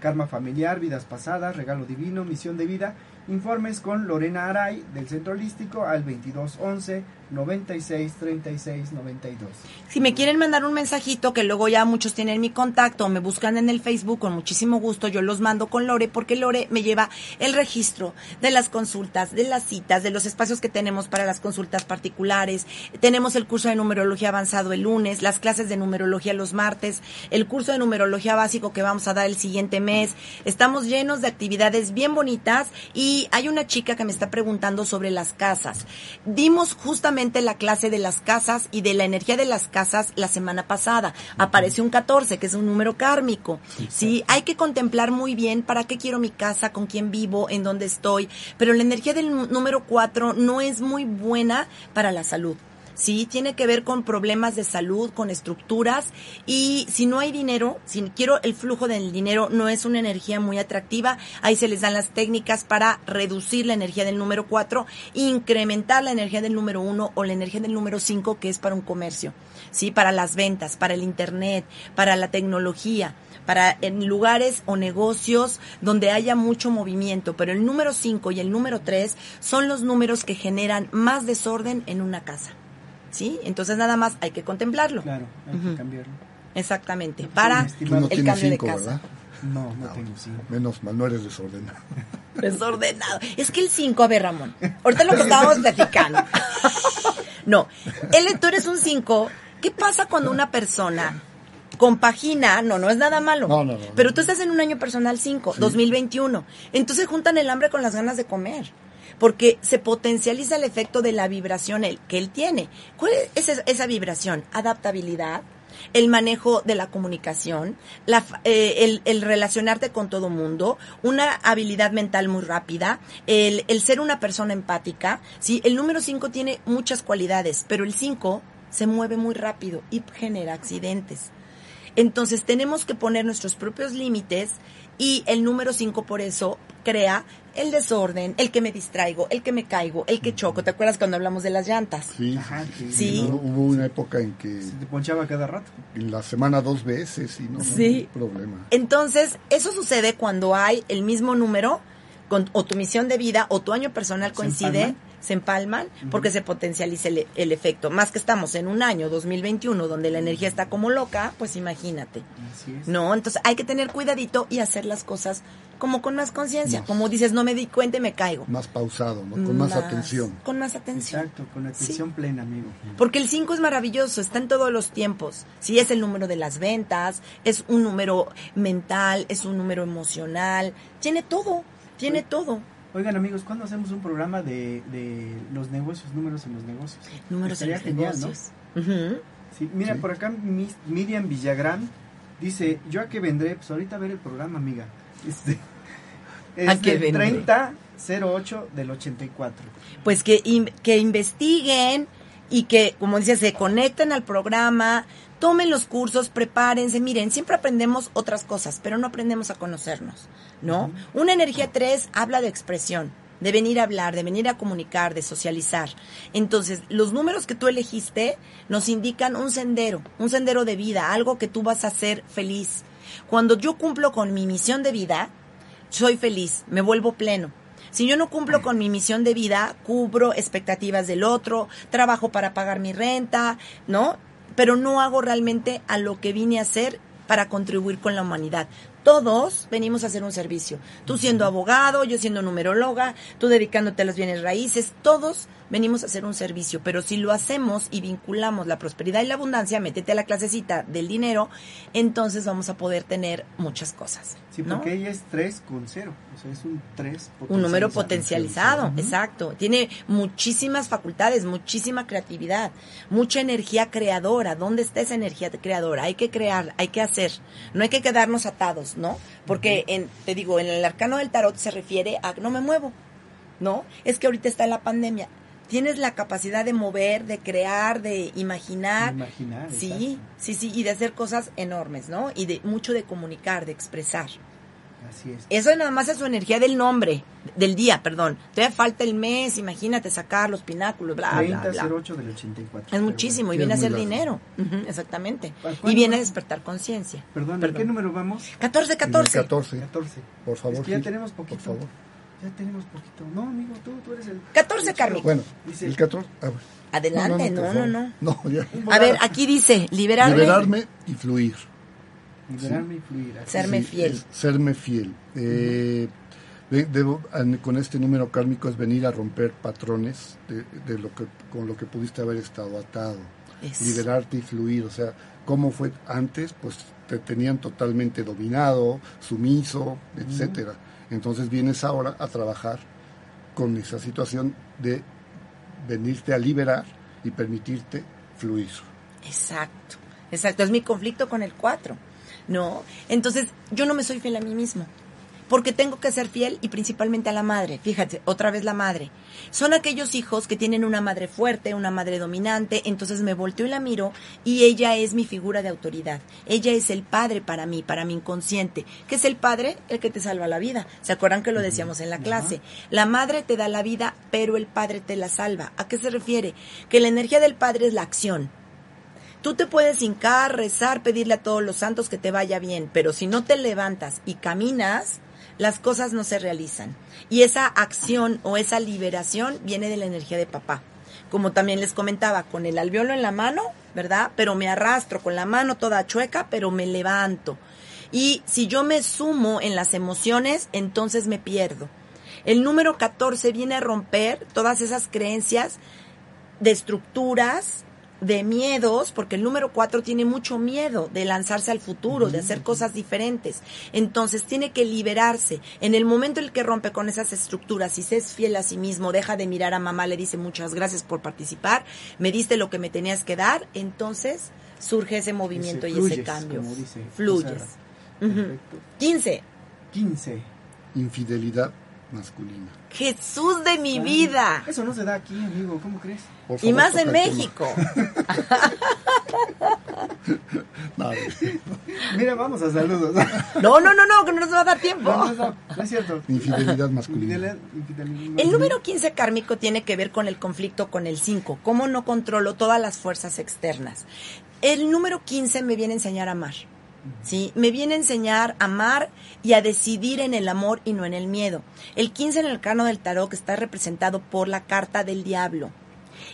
karma familiar vidas pasadas regalo divino misión de vida. Informes con Lorena Aray del centro holístico al 22 11 96 36 92 Si me quieren mandar un mensajito, que luego ya muchos tienen mi contacto, me buscan en el Facebook, con muchísimo gusto, yo los mando con Lore, porque Lore me lleva el registro de las consultas, de las citas, de los espacios que tenemos para las consultas particulares. Tenemos el curso de numerología avanzado el lunes, las clases de numerología los martes, el curso de numerología básico que vamos a dar el siguiente mes. Estamos llenos de actividades bien bonitas y hay una chica que me está preguntando sobre las casas. Dimos justamente la clase de las casas y de la energía de las casas la semana pasada. Apareció un 14, que es un número kármico. Sí, hay que contemplar muy bien para qué quiero mi casa, con quién vivo, en dónde estoy. Pero la energía del número 4 no es muy buena para la salud. Sí, tiene que ver con problemas de salud, con estructuras y si no hay dinero, si quiero el flujo del dinero no es una energía muy atractiva, ahí se les dan las técnicas para reducir la energía del número 4, incrementar la energía del número 1 o la energía del número 5 que es para un comercio, sí, para las ventas, para el internet, para la tecnología para en lugares o negocios donde haya mucho movimiento, pero el número 5 y el número 3 son los números que generan más desorden en una casa. ¿Sí? Entonces nada más hay que contemplarlo. claro hay que cambiarlo Para Tú no el cambio de casa. ¿verdad? no no Ah, tengo sí Menos mal, no eres desordenado. *laughs* Desordenado. Es que el 5, a ver, Ramón, ahorita lo que estábamos platicando. *laughs* No, el, tú eres un 5. ¿Qué pasa cuando una persona compagina? No, no es nada malo. No, no, no, pero no. tú estás en un año personal 5, 2021. Entonces juntan el hambre con las ganas de comer. Porque se potencializa el efecto de la vibración que él tiene. ¿Cuál es esa, vibración? Adaptabilidad, el manejo de la comunicación, eh, el, el relacionarte con todo mundo, una habilidad mental muy rápida, el, el ser una persona empática. Sí, el número 5 tiene muchas cualidades, pero el 5 se mueve muy rápido y genera accidentes. Entonces tenemos que poner nuestros propios límites y el número 5 por eso crea el desorden, el que me distraigo, el que me caigo, el que choco. ¿Te acuerdas cuando hablamos de las llantas? Sí. Ajá, Sí. Hubo hubo una época en que se te ponchaba cada rato. en la semana dos veces y no, no Sí. hay problema. Entonces, eso sucede cuando hay el mismo número con, o tu misión de vida o tu año personal ¿Se coincide? Se empalman porque se potencializa el, el efecto. Más que estamos en un año 2021 donde la energía está como loca, pues imagínate. Así es. No, entonces hay que tener cuidadito y hacer las cosas como con más conciencia. Como dices, no me di cuenta y me caigo. Más pausado, ¿no? Con más, atención. Con más atención. Exacto, con atención plena, amigo. Porque el 5 es maravilloso, está en todos los tiempos. Sí, es el número de las ventas, es un número mental, es un número emocional, tiene todo, tiene Sí. todo. Oigan, amigos, ¿cuándo hacemos un programa de, de los negocios, números en los negocios? Números en los genial, ¿no? negocios. Ujú. Sí, mira, Sí. por acá Mis- Miriam Villagrán dice, yo a qué vendré, pues ahorita a ver el programa, amiga. Este, ¿A es qué del vendré? 3008 del 84. Pues que, in- que investiguen y que, como dice, se conecten al programa, tomen los cursos, prepárense. Miren, siempre aprendemos otras cosas, pero no aprendemos a conocernos, ¿no? Una energía 3 habla de expresión, de venir a hablar, de venir a comunicar, de socializar. Entonces, los números que tú elegiste nos indican un sendero, un sendero de vida, algo que tú vas a hacer feliz. Cuando yo cumplo con mi misión de vida, soy feliz, me vuelvo pleno. Si yo no cumplo con mi misión de vida, cubro expectativas del otro, trabajo para pagar mi renta, ¿no? Pero no hago realmente a lo que vine a hacer para contribuir con la humanidad. Todos venimos a hacer un servicio. Tú siendo abogado, yo siendo numeróloga, tú dedicándote a los bienes raíces, todos venimos a hacer un servicio. Pero si lo hacemos y vinculamos la prosperidad y la abundancia, métete a la clasecita del dinero, entonces vamos a poder tener muchas cosas. Sí, ¿no? porque ella es 3 con 0. O sea, es un 3 un número potencializado, exacto. Tiene muchísimas facultades, muchísima creatividad, mucha energía creadora. ¿Dónde está esa energía creadora? Hay que crear, hay que hacer. No hay que quedarnos atados, ¿no? Porque en, te digo, en el arcano del tarot se refiere a no me muevo, ¿no? Es que ahorita está la pandemia. Tienes la capacidad de mover, de crear, de imaginar. Imaginar, Sí, exacto. sí, sí, y de hacer cosas enormes, ¿no? Y de mucho de comunicar, de expresar. Así es. Eso nada más es su energía del nombre, del día, perdón. Todavía falta el mes, imagínate sacar los pináculos, bla, bla, bla. 3008 del 84. Es muchísimo y Sí, viene a ser dinero. Ujú, exactamente. ¿Para Y viene a despertar conciencia. Perdón, ¿a qué número vamos? 14, En el 14. 14, 14. por favor. Es que ya Gil, tenemos poquito. Por favor. Ya tenemos poquito. No, amigo, tú, tú eres el... 14, el Carmen. Bueno, Dice- el 14. ah, bueno. Adelante, no, no, favor. no. No, ya. A ver, aquí dice, liberarme, Liberarme y fluir. Liberarme y fluir. serme Sí, fiel. serme fiel. Eh, de- debo- con este número kármico es venir a romper patrones de, de lo que con lo que pudiste haber estado atado. Es- Liberarte y fluir. O sea, cómo fue antes, pues te tenían totalmente dominado, sumiso, etcétera. Entonces vienes ahora a trabajar con esa situación de venirte a liberar y permitirte fluir. Exacto, exacto. Es mi conflicto con el 4. No, entonces yo no me soy fiel a mí mismo. Porque tengo que ser fiel y principalmente a la madre. Fíjate, otra vez la madre. Son aquellos hijos que tienen una madre fuerte, una madre dominante, entonces me volteo y la miro y ella es mi figura de autoridad. Ella es el padre para mí, para mi inconsciente. ¿Qué es el padre? El que te salva la vida. ¿Se acuerdan que lo decíamos en la clase? La madre te da la vida, pero el padre te la salva. ¿A qué se refiere? Que la energía del padre es la acción. Tú te puedes hincar, rezar, pedirle a todos los santos que te vaya bien, pero si no te levantas y caminas, las cosas no se realizan. Y esa acción o esa liberación viene de la energía de papá. Como también les comentaba, con el alveolo en la mano, ¿verdad? Pero me arrastro con la mano toda chueca, pero me levanto. Y si yo me sumo en las emociones, entonces me pierdo. El número 14 viene a romper todas esas creencias de estructuras, de miedos, porque el número 4 tiene mucho miedo de lanzarse al futuro, de hacer cosas diferentes. Entonces tiene que liberarse. En el momento en el que rompe con esas estructuras y se es fiel a sí mismo, deja de mirar a mamá, le dice muchas gracias por participar, me diste lo que me tenías que dar, entonces surge ese movimiento y ese cambio. como dice Fluyes. Sara. Ujú. Perfecto. 15. 15. Infidelidad masculina. Jesús de mi vida. Eso no se da aquí, amigo, ¿cómo crees? Y más en. México. *laughs* No, Mira, vamos a saludos. *laughs* No, no, no, no, que no nos va a dar tiempo. No, no, no, no es cierto. infidelidad masculina. Infidelidad- infidelidad- El número 15 kármico tiene que ver con el conflicto con el 5. ¿Cómo no controlo todas las fuerzas externas? El número 15 me viene a enseñar a amar. ¿Sí? Me viene a enseñar a amar y a decidir en el amor y no en el miedo. El 15 en el cano del tarot está representado por la carta del diablo.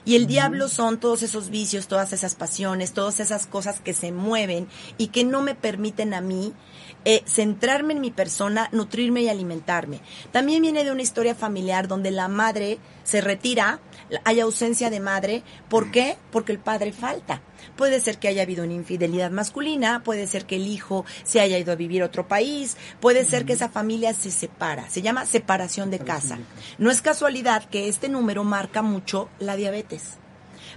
Y el diablo son todos esos vicios, todas esas pasiones, todas esas cosas que se mueven y que no me permiten a mí eh, centrarme en mi persona, nutrirme y alimentarme. También viene de una historia familiar donde la madre se retira, hay ausencia de madre. ¿Por qué? Porque el padre falta. Puede ser que haya habido una infidelidad masculina, puede ser que el hijo se haya ido a vivir a otro país, puede ser que esa familia se separa. Se llama separación de casa. No es casualidad que este número marca mucho la diabetes.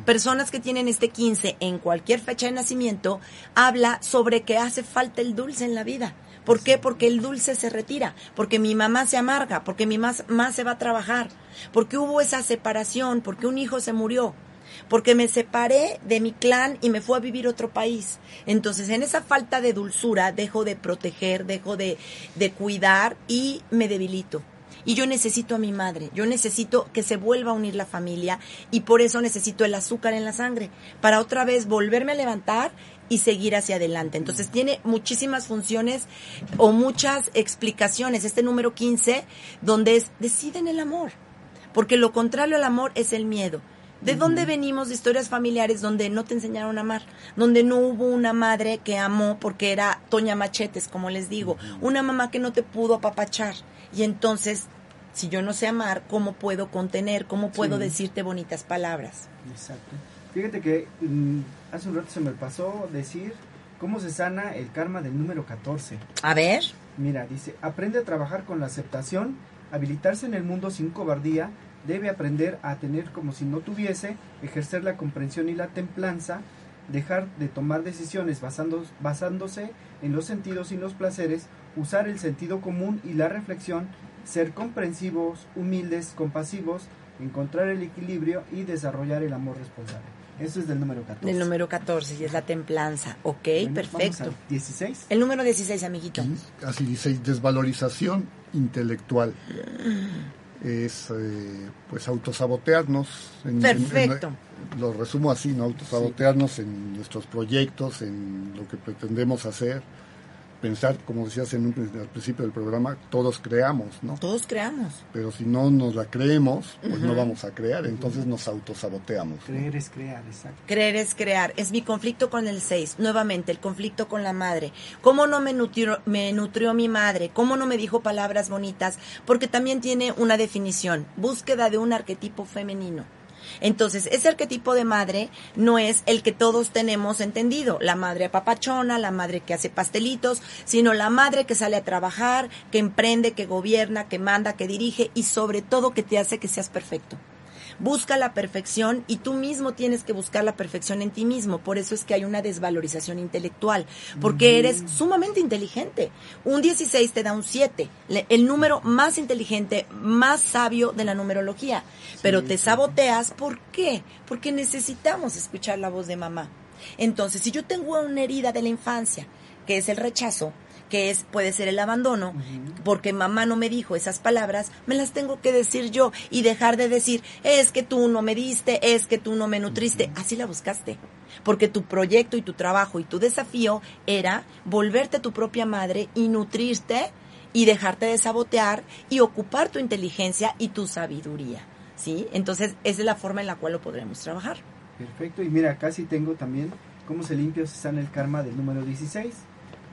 Personas que tienen este 15 en cualquier fecha de nacimiento habla sobre que hace falta el dulce en la vida. ¿Por qué? Porque el dulce se retira, porque mi mamá se amarga, porque mi más se va a trabajar, porque hubo esa separación, porque un hijo se murió, porque me separé de mi clan y me fui a vivir otro país. Entonces, en esa falta de dulzura, dejo de proteger, dejo de, de cuidar y me debilito. Y yo necesito a mi madre, yo necesito que se vuelva a unir la familia y por eso necesito el azúcar en la sangre, para otra vez volverme a levantar y seguir hacia adelante. Entonces tiene muchísimas funciones o muchas explicaciones este número 15 donde es deciden el amor, porque lo contrario al amor es el miedo. ¿De dónde venimos de historias familiares donde no te enseñaron a amar? Donde no hubo una madre que amó porque era Toña Machetes, como les digo, una mamá que no te pudo apapachar. Y entonces, si yo no sé amar, ¿cómo puedo contener? ¿Cómo puedo Sí. decirte bonitas palabras? Exacto. Fíjate que mm, hace un rato se me pasó decir cómo se sana el karma del número 14. A ver. Mira, dice, aprende a trabajar con la aceptación, habilitarse en el mundo sin cobardía, debe aprender a tener como si no tuviese, ejercer la comprensión y la templanza, dejar de tomar decisiones basándose en los sentidos y los placeres, usar el sentido común y la reflexión, ser comprensivos, humildes, compasivos, encontrar el equilibrio y desarrollar el amor responsable. Eso es del número 14. Del número 14 y es la templanza. Ok, Bueno, perfecto. vamos al 16. El número 16, amiguito. Así dice, desvalorización intelectual. Es, eh, pues, autosabotearnos. en- en- en- Perfecto. lo resumo así, ¿no? Autosabotearnos en nuestros proyectos, en lo que pretendemos hacer. Pensar, como decías en un, al principio del programa, todos creamos, ¿no? Todos creamos. Pero si no nos la creemos, pues no vamos a crear, entonces nos autosaboteamos. ¿no? Creer es crear, exacto. Creer es crear. Es mi conflicto con el 6. Nuevamente, el conflicto con la madre. ¿Cómo no me nutrió, me nutrió mi madre? ¿Cómo no me dijo palabras bonitas? Porque también tiene una definición. Búsqueda de un arquetipo femenino. Entonces, ese arquetipo de madre no es el que todos tenemos entendido, la madre apapachona, la madre que hace pastelitos, sino la madre que sale a trabajar, que emprende, que gobierna, que manda, que dirige y sobre todo que te hace que seas perfecto. Busca la perfección y tú mismo tienes que buscar la perfección en ti mismo. Por eso es que hay una desvalorización intelectual, porque eres sumamente inteligente. Un 16 te da un 7, le- el número más inteligente, más sabio de la numerología. Pero te saboteas, ¿por qué? Porque necesitamos escuchar la voz de mamá. Entonces, si yo tengo una herida de la infancia, que es el rechazo, que es puede ser el abandono, porque mamá no me dijo esas palabras, me las tengo que decir yo y dejar de decir, es que tú no me diste, es que tú no me nutriste, así la buscaste. Porque tu proyecto y tu trabajo y tu desafío era volverte tu propia madre y nutrirte y dejarte de sabotear y ocupar tu inteligencia y tu sabiduría. ¿Sí? Entonces, esa es la forma en la cual lo podremos trabajar. Perfecto, y mira, casi tengo también cómo se limpia o se sana el karma del número 16,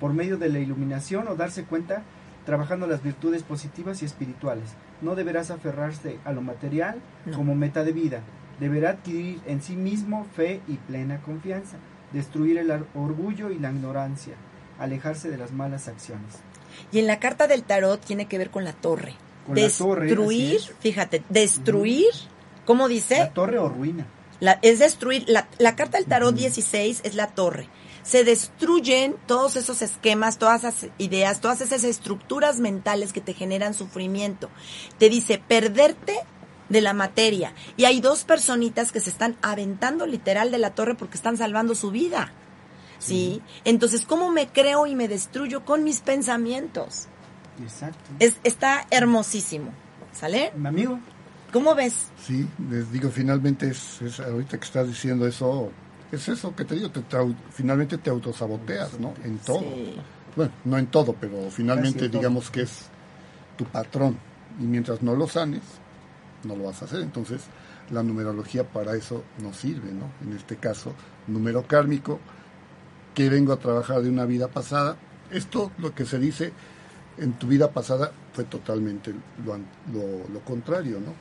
por medio de la iluminación o darse cuenta trabajando las virtudes positivas y espirituales. No deberás aferrarse a lo material No. como meta de vida. Deberá adquirir en sí mismo fe y plena confianza, destruir el orgullo y la ignorancia, alejarse de las malas acciones. Y en la carta del tarot tiene que ver con la torre. Con la torre, destruir, fíjate, destruir, ¿cómo dice? La torre o ruina. La- es destruir, la, la carta del tarot 16 es la torre. Se destruyen todos esos esquemas, todas esas ideas, todas esas estructuras mentales que te generan sufrimiento. Te dice perderte de la materia. Y hay dos personitas que se están aventando literal de la torre porque están salvando su vida. ¿Sí? Entonces, ¿cómo me creo y me destruyo con mis pensamientos? Exacto. Es, está hermosísimo. ¿Sale? Mi amigo, ¿Cómo ves? Sí, les digo, finalmente es, es ahorita que estás diciendo eso, es eso que te digo, te, te finalmente te autosaboteas, ¿no? En todo. Sí. Bueno, no en todo, pero finalmente digamos que es tu patrón. Y mientras no lo sanes, no lo vas a hacer. Entonces, la numerología para eso nos sirve, ¿no? En este caso, número kármico, que vengo a trabajar de una vida pasada. Esto, lo que se dice en tu vida pasada, fue totalmente lo, lo, lo contrario, ¿no?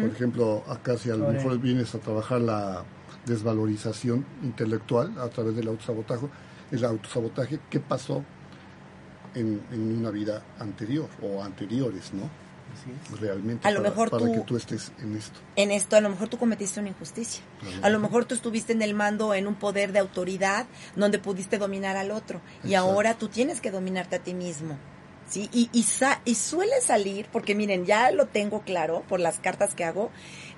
Por ejemplo, acá si a lo mejor vienes a trabajar la desvalorización intelectual a través del autosabotaje, el autosabotaje, ¿qué pasó en, en una vida anterior o anteriores, ¿no? así es. Realmente, A lo para, mejor para tú- que tú estés en esto. en esto a lo mejor tú cometiste una injusticia. A lo mejor tú estuviste en el mando en un poder de autoridad donde pudiste dominar al otro y ahora tú tienes que dominarte a ti mismo. ¿Sí? Y, y, sa- y suele salir, porque miren, ya lo tengo claro por las cartas que hago,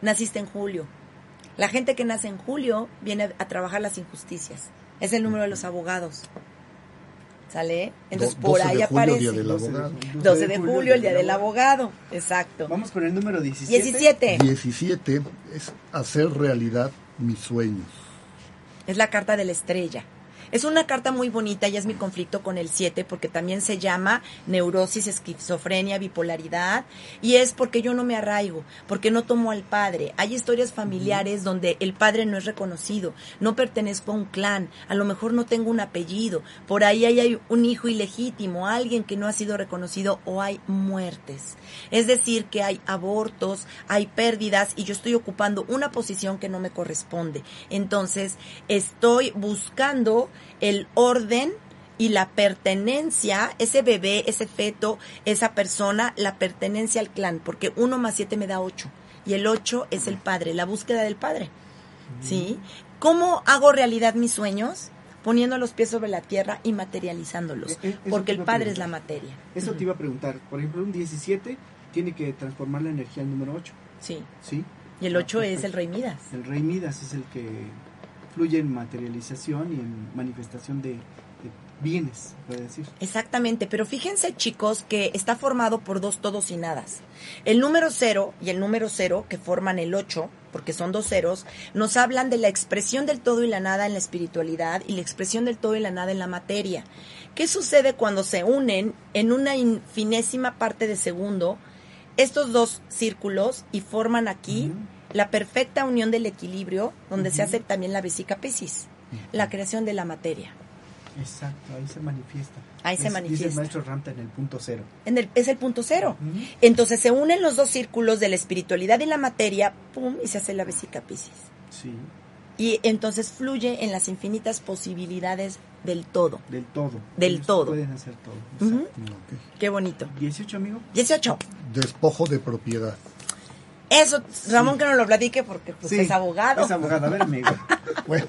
naciste en julio. La gente que nace en julio viene a trabajar las injusticias. Es el número de los abogados. ¿Sale? Entonces Do- por 12 ahí de julio, aparece. día del 12 de abogado. julio. 12 de julio, el día del abogado. Exacto. Vamos con el número 17. 17. 17 es hacer realidad mis sueños. Es la carta de la estrella. Es una carta muy bonita y es mi conflicto con el 7 porque también se llama neurosis, esquizofrenia, bipolaridad y es porque yo no me arraigo, porque no tomo al padre. Hay historias familiares donde el padre no es reconocido, no pertenezco a un clan, a lo mejor no tengo un apellido, por ahí hay- hay un hijo ilegítimo, alguien que no ha sido reconocido o hay muertes. Es decir, que hay abortos, hay pérdidas y yo estoy ocupando una posición que no me corresponde. Entonces, estoy buscando el orden y la pertenencia, ese bebé, ese feto, esa persona, la pertenencia al clan, porque uno más siete me da ocho y el ocho es el padre, la búsqueda del padre. ¿Sí? ¿Cómo hago realidad mis sueños? Poniendo los pies sobre la tierra y materializándolos, Eh, eh, eso porque el padre es la materia. Eso te iba a preguntar. Por ejemplo, un 17 tiene que transformar la energía al número 8. Sí. ¿Sí? Y el 8 es el rey Midas. El rey Midas es el que fluye en materialización y en manifestación de, de bienes, puede decir. Exactamente, pero fíjense chicos que está formado por dos todos y nadas. El número cero y el número cero, que forman el 8, porque son dos ceros, nos hablan de la expresión del todo y la nada en la espiritualidad y la expresión del todo y la nada en la materia. ¿Qué sucede cuando se unen en una infinésima parte de segundo estos dos círculos y forman aquí la perfecta unión del equilibrio, donde se hace también la vesica piscis, la creación de la materia? Exacto, ahí se manifiesta. Ahí se Es- Dice manifiesta. el maestro Ramta en el punto cero. En el- es el punto cero. Entonces se unen los dos círculos de la espiritualidad y la materia, pum, y se hace la vesica piscis. Sí, Y entonces fluye en las infinitas posibilidades del todo. del todo. Del Ellos todo. Pueden hacer todo. Qué bonito. 18, amigo. 18. Despojo de propiedad. Eso, Ramón, que nos lo platique porque pues, Sí, es abogado. Es abogado. A ver, amigo. *laughs* Bueno,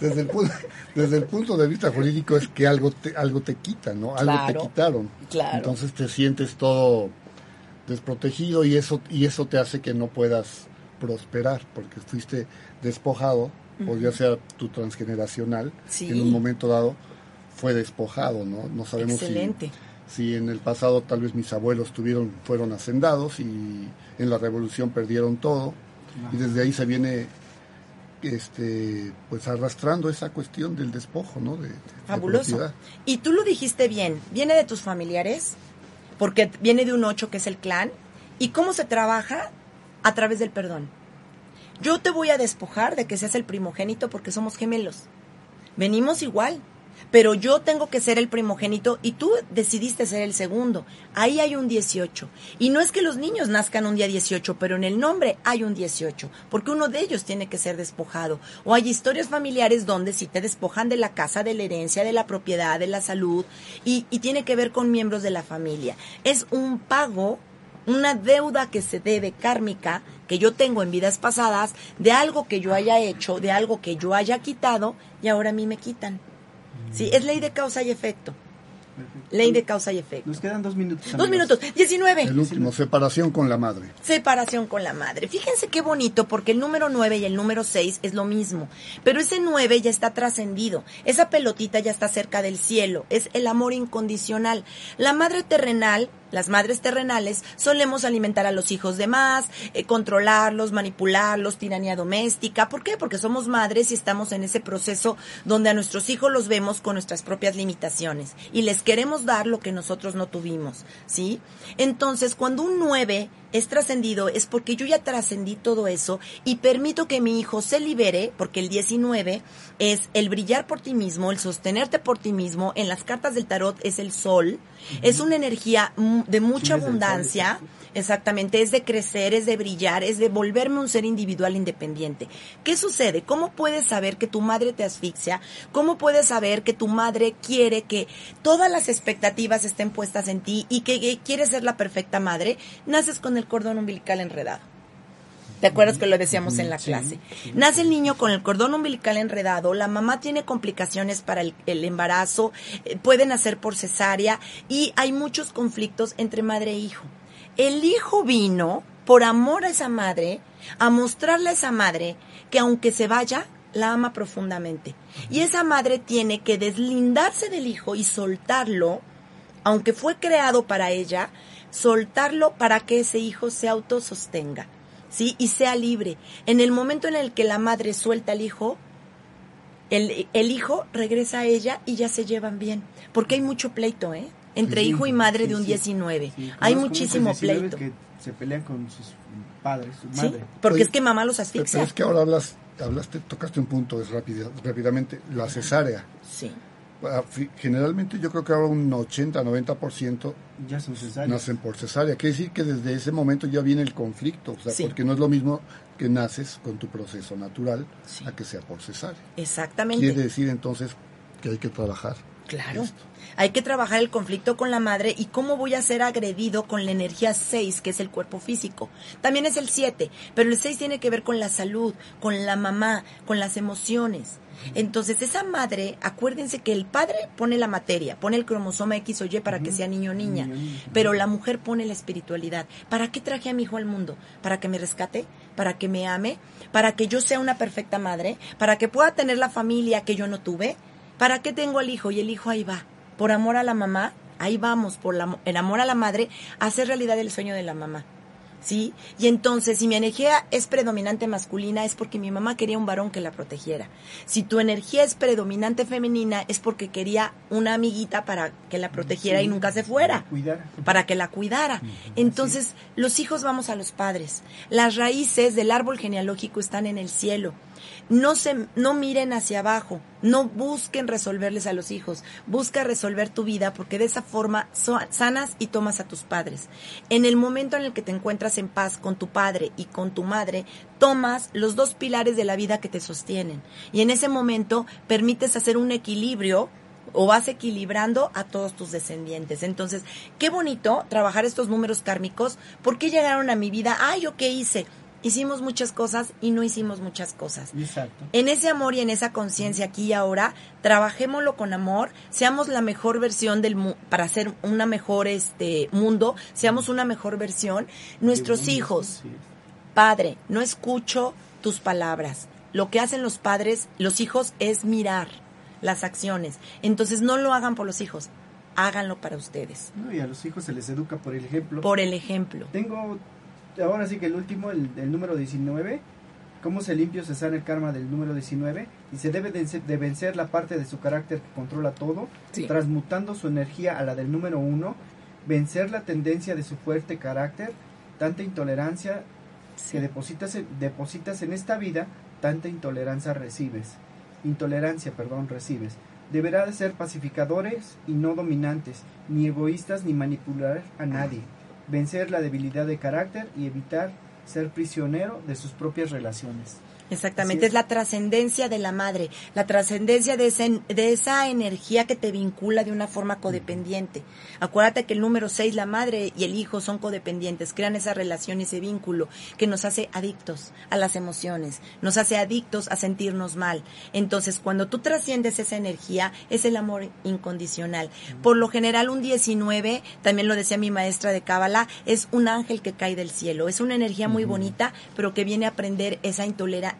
desde el, punto, desde el punto de vista jurídico es que algo te, algo te quita, ¿no? Algo Claro, te quitaron. claro. Entonces te sientes todo desprotegido y eso, y eso te hace que no puedas prosperar porque fuiste despojado, o ya sea tu transgeneracional, Sí. en un momento dado fue despojado, ¿no? No sabemos Excelente. si en el pasado tal vez mis abuelos tuvieron, fueron hacendados y en la revolución perdieron todo y desde ahí se viene este pues arrastrando esa cuestión del despojo, ¿no? De, de Fabuloso. Y tú lo dijiste bien, viene de tus familiares, porque viene de un 8 que es el clan. ¿Y cómo se trabaja? A través del perdón. Yo te voy a despojar de que seas el primogénito porque somos gemelos. Venimos igual. Pero yo tengo que ser el primogénito y tú decidiste ser el segundo. Ahí hay un 18. Y no es que los niños nazcan un día 18, pero en el nombre hay un 18, porque uno de ellos tiene que ser despojado. O hay historias familiares donde si te despojan de la casa, de la herencia, de la propiedad, de la salud, y, tiene que ver con miembros de la familia. Es un pago una deuda que se debe kármica que yo tengo en vidas pasadas de algo que yo haya hecho, de algo que yo haya quitado y ahora a mí me quitan. Sí, es ley de causa y efecto. Ley de causa y efecto. Nos quedan dos minutos. Dos minutos. 19. El último, separación con la madre. Separación con la madre. Fíjense qué bonito, porque el número 9 y el número 6 es lo mismo. Pero ese 9 ya está trascendido. Esa pelotita ya está cerca del cielo. Es el amor incondicional. La madre terrenal, las madres terrenales, solemos alimentar a los hijos de más, eh, controlarlos, manipularlos, tiranía doméstica. ¿Por qué? Porque somos madres y estamos en ese proceso donde a nuestros hijos los vemos con nuestras propias limitaciones y les queremos dar lo que nosotros no tuvimos, ¿sí? Entonces, cuando un 9 es trascendido es porque yo ya trascendí todo eso y permito que mi hijo se libere, porque el 19 es el brillar por ti mismo, el sostenerte por ti mismo. En las cartas del tarot es el sol, es una energía mm, de mucha sol, abundancia. Exactamente, es de crecer, es de brillar, es de volverme un ser individual independiente. ¿Qué sucede? ¿Cómo puedes saber que tu madre te asfixia? ¿Cómo puedes saber que tu madre quiere que todas las expectativas estén puestas en ti y que, que quieres ser la perfecta madre? Naces con el cordón umbilical enredado. ¿Te acuerdas que lo decíamos en la clase? Nace el niño con el cordón umbilical enredado, la mamá tiene complicaciones para el, el embarazo, eh, pueden nacer por cesárea y hay muchos conflictos entre madre e hijo. El hijo vino por amor a esa madre a mostrarle a esa madre que aunque se vaya, la ama profundamente. Y esa madre tiene que deslindarse del hijo y soltarlo, aunque fue creado para ella, soltarlo para que ese hijo se autosostenga. ¿sí? Y sea libre. En el momento en el que la madre suelta al hijo, el, el hijo regresa a ella y ya se llevan bien. Porque hay mucho pleito, ¿eh? Entre Sí, hijo y madre sí, de un sí. 19. Sí, hay muchísimo muchos 19 pleito. que se pelean con sus padres, su ¿Sí? madre. Porque Oye, es que mamá los Pero asfixia. es que ahora hablas, hablaste, tocaste un punto es rápida- rápidamente, la cesárea. Sí. Ah, Generalmente yo creo que ahora un 80-90% Ya son cesáreas. nacen por cesárea. Quiere decir que desde ese momento ya viene el conflicto, o sea, Sí. porque no es lo mismo que naces con tu proceso natural Sí. a que sea por cesárea. Exactamente. Quiere decir entonces que hay que trabajar. Claro. Hay que trabajar el conflicto con la madre y cómo voy a ser agredido con la energía 6, que es el cuerpo físico. También es el 7, pero el 6 tiene que ver con la salud, con la mamá, con las emociones. Entonces, esa madre, acuérdense que el padre pone la materia, pone el cromosoma X o Y para que sea Niño o niña. pero la mujer pone la espiritualidad. ¿Para qué traje a mi hijo al mundo? ¿Para que me rescate? ¿Para que me ame? ¿Para que yo sea una perfecta madre? ¿Para que pueda tener la familia que yo no tuve? ¿Para qué tengo al hijo? Y el hijo ahí va. Por amor a la mamá, ahí vamos, por la, el amor a la madre, a hacer realidad el sueño de la mamá. ¿Sí? Y entonces, si mi energía es predominante masculina, es porque mi mamá quería un varón que la protegiera. Si tu energía es predominante femenina, es porque quería una amiguita para que la protegiera y nunca se fuera Cuidar. para que la cuidara. Entonces, los hijos vamos a los padres. Las raíces del árbol genealógico están en el cielo. No se no miren hacia abajo, no busquen resolverles a los hijos, busca resolver tu vida porque de esa forma sanas y tomas a tus padres. En el momento en el que te encuentras en paz con tu padre y con tu madre, tomas los dos pilares de la vida que te sostienen y en ese momento permites hacer un equilibrio o vas equilibrando a todos tus descendientes. Entonces, qué bonito trabajar estos números kármicos. ¿Por qué llegaron a mi vida? Ay, ¿yo qué hice? Hicimos muchas cosas y no hicimos muchas cosas. Exacto. En ese amor y en esa conciencia aquí y ahora, trabajémoslo con amor, seamos la mejor versión del mu- para hacer una mejor este mundo, seamos una mejor versión. Nuestros hijos. Padre, no escucho tus palabras. Lo que hacen los padres, los hijos, es mirar las acciones. Entonces no lo hagan por los hijos, háganlo para ustedes, No, y a los hijos se les educa por el ejemplo. por el ejemplo. Tengo ahora sí que el último, el, el número 19. ¿Cómo se limpia o se sana el karma del número 19? Y se debe de, vencer la parte de su carácter que controla todo, Sí. transmutando su energía a la del número 1, vencer la tendencia de su fuerte carácter, tanta intolerancia que depositas, en- depositas en esta vida, tanta intolerancia recibes. Intolerancia, perdón, recibes. Deberá de ser pacificadores y no dominantes, ni egoístas ni manipular a nadie, vencer la debilidad de carácter y evitar ser prisionero de sus propias relaciones. Exactamente, es. la trascendencia de la madre, la trascendencia de, ese- de esa energía que te vincula de una forma codependiente. Acuérdate que el número 6, la madre y el hijo son codependientes, crean esa relación, ese vínculo que nos hace adictos a las emociones, nos hace adictos a sentirnos mal. Entonces, cuando tú trasciendes esa energía, es el amor incondicional. Por lo general, un 19, también lo decía mi maestra de Cábala, es un ángel que cae del cielo, es una energía muy bonita, pero que viene a aprender esa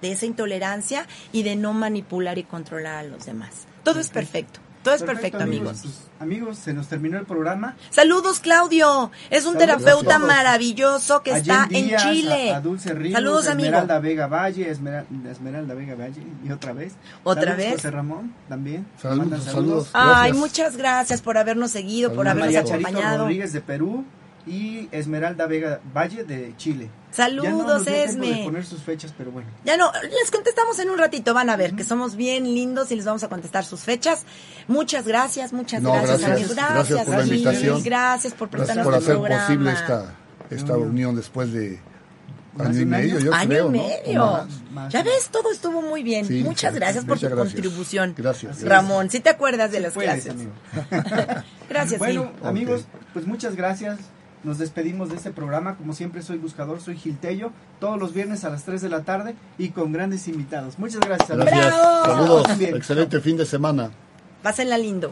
de esa intolerancia y de no manipular y controlar a los demás. Todo es perfecto. Todo es perfecto, amigos. Pues, amigos, se nos terminó el programa. Saludos, Claudio. Es un Saludos terapeuta maravilloso que A está en Chile. A, a Dulce Ríos, Saludos, amigo. Esmeralda Vega Valle, Esmera- Esmeralda Vega Valle, y otra vez. ¿Otra Saludos, vez? José Ramón, también. Saludos, Mandan saludos. Ay, Gracias. muchas gracias por habernos seguido, por habernos María Charito acompañado. Rodríguez de Perú y Esmeralda Vega Valle de Chile. Ya no Saludos, nos dio tiempo de Esme. poner sus fechas, pero bueno. Ya no, les contestamos en un ratito, van a ver que somos bien lindos y les vamos a contestar sus fechas. Muchas gracias, muchas No, gracias, gracias. amigos. Gracias, Gracias por la invitación. Gracias por Gracias prestarnos por tu hacer programa. posible esta, esta unión después de ¿Más año y medio, año? yo Año creo, y medio. O más. Más. Ya ves, todo estuvo muy bien. Sí, muchas gracias por tu gracias. contribución. Gracias. Ramón, si te acuerdas de Sí las puedes, clases. *laughs* Gracias, Bueno, amigos, pues muchas gracias. Nos despedimos de este programa. Como siempre, soy buscador, soy Gil Tello. Todos los viernes a las 3 de la tarde y con grandes invitados. Muchas gracias. Gracias. Saludos. Excelente fin de semana. Pásenla lindo.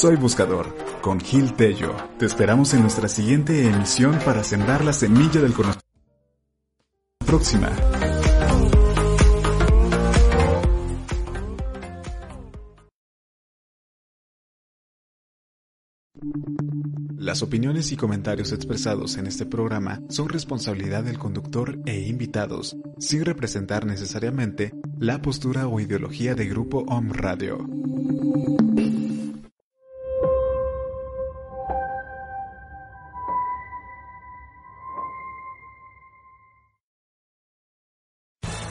Soy Buscador, con Gil Tello. Te esperamos en nuestra siguiente emisión para sembrar la semilla del conocimiento. Próxima. Las opiniones y comentarios expresados en este programa son responsabilidad del conductor e invitados, sin representar necesariamente la postura o ideología de Grupo OM Radio.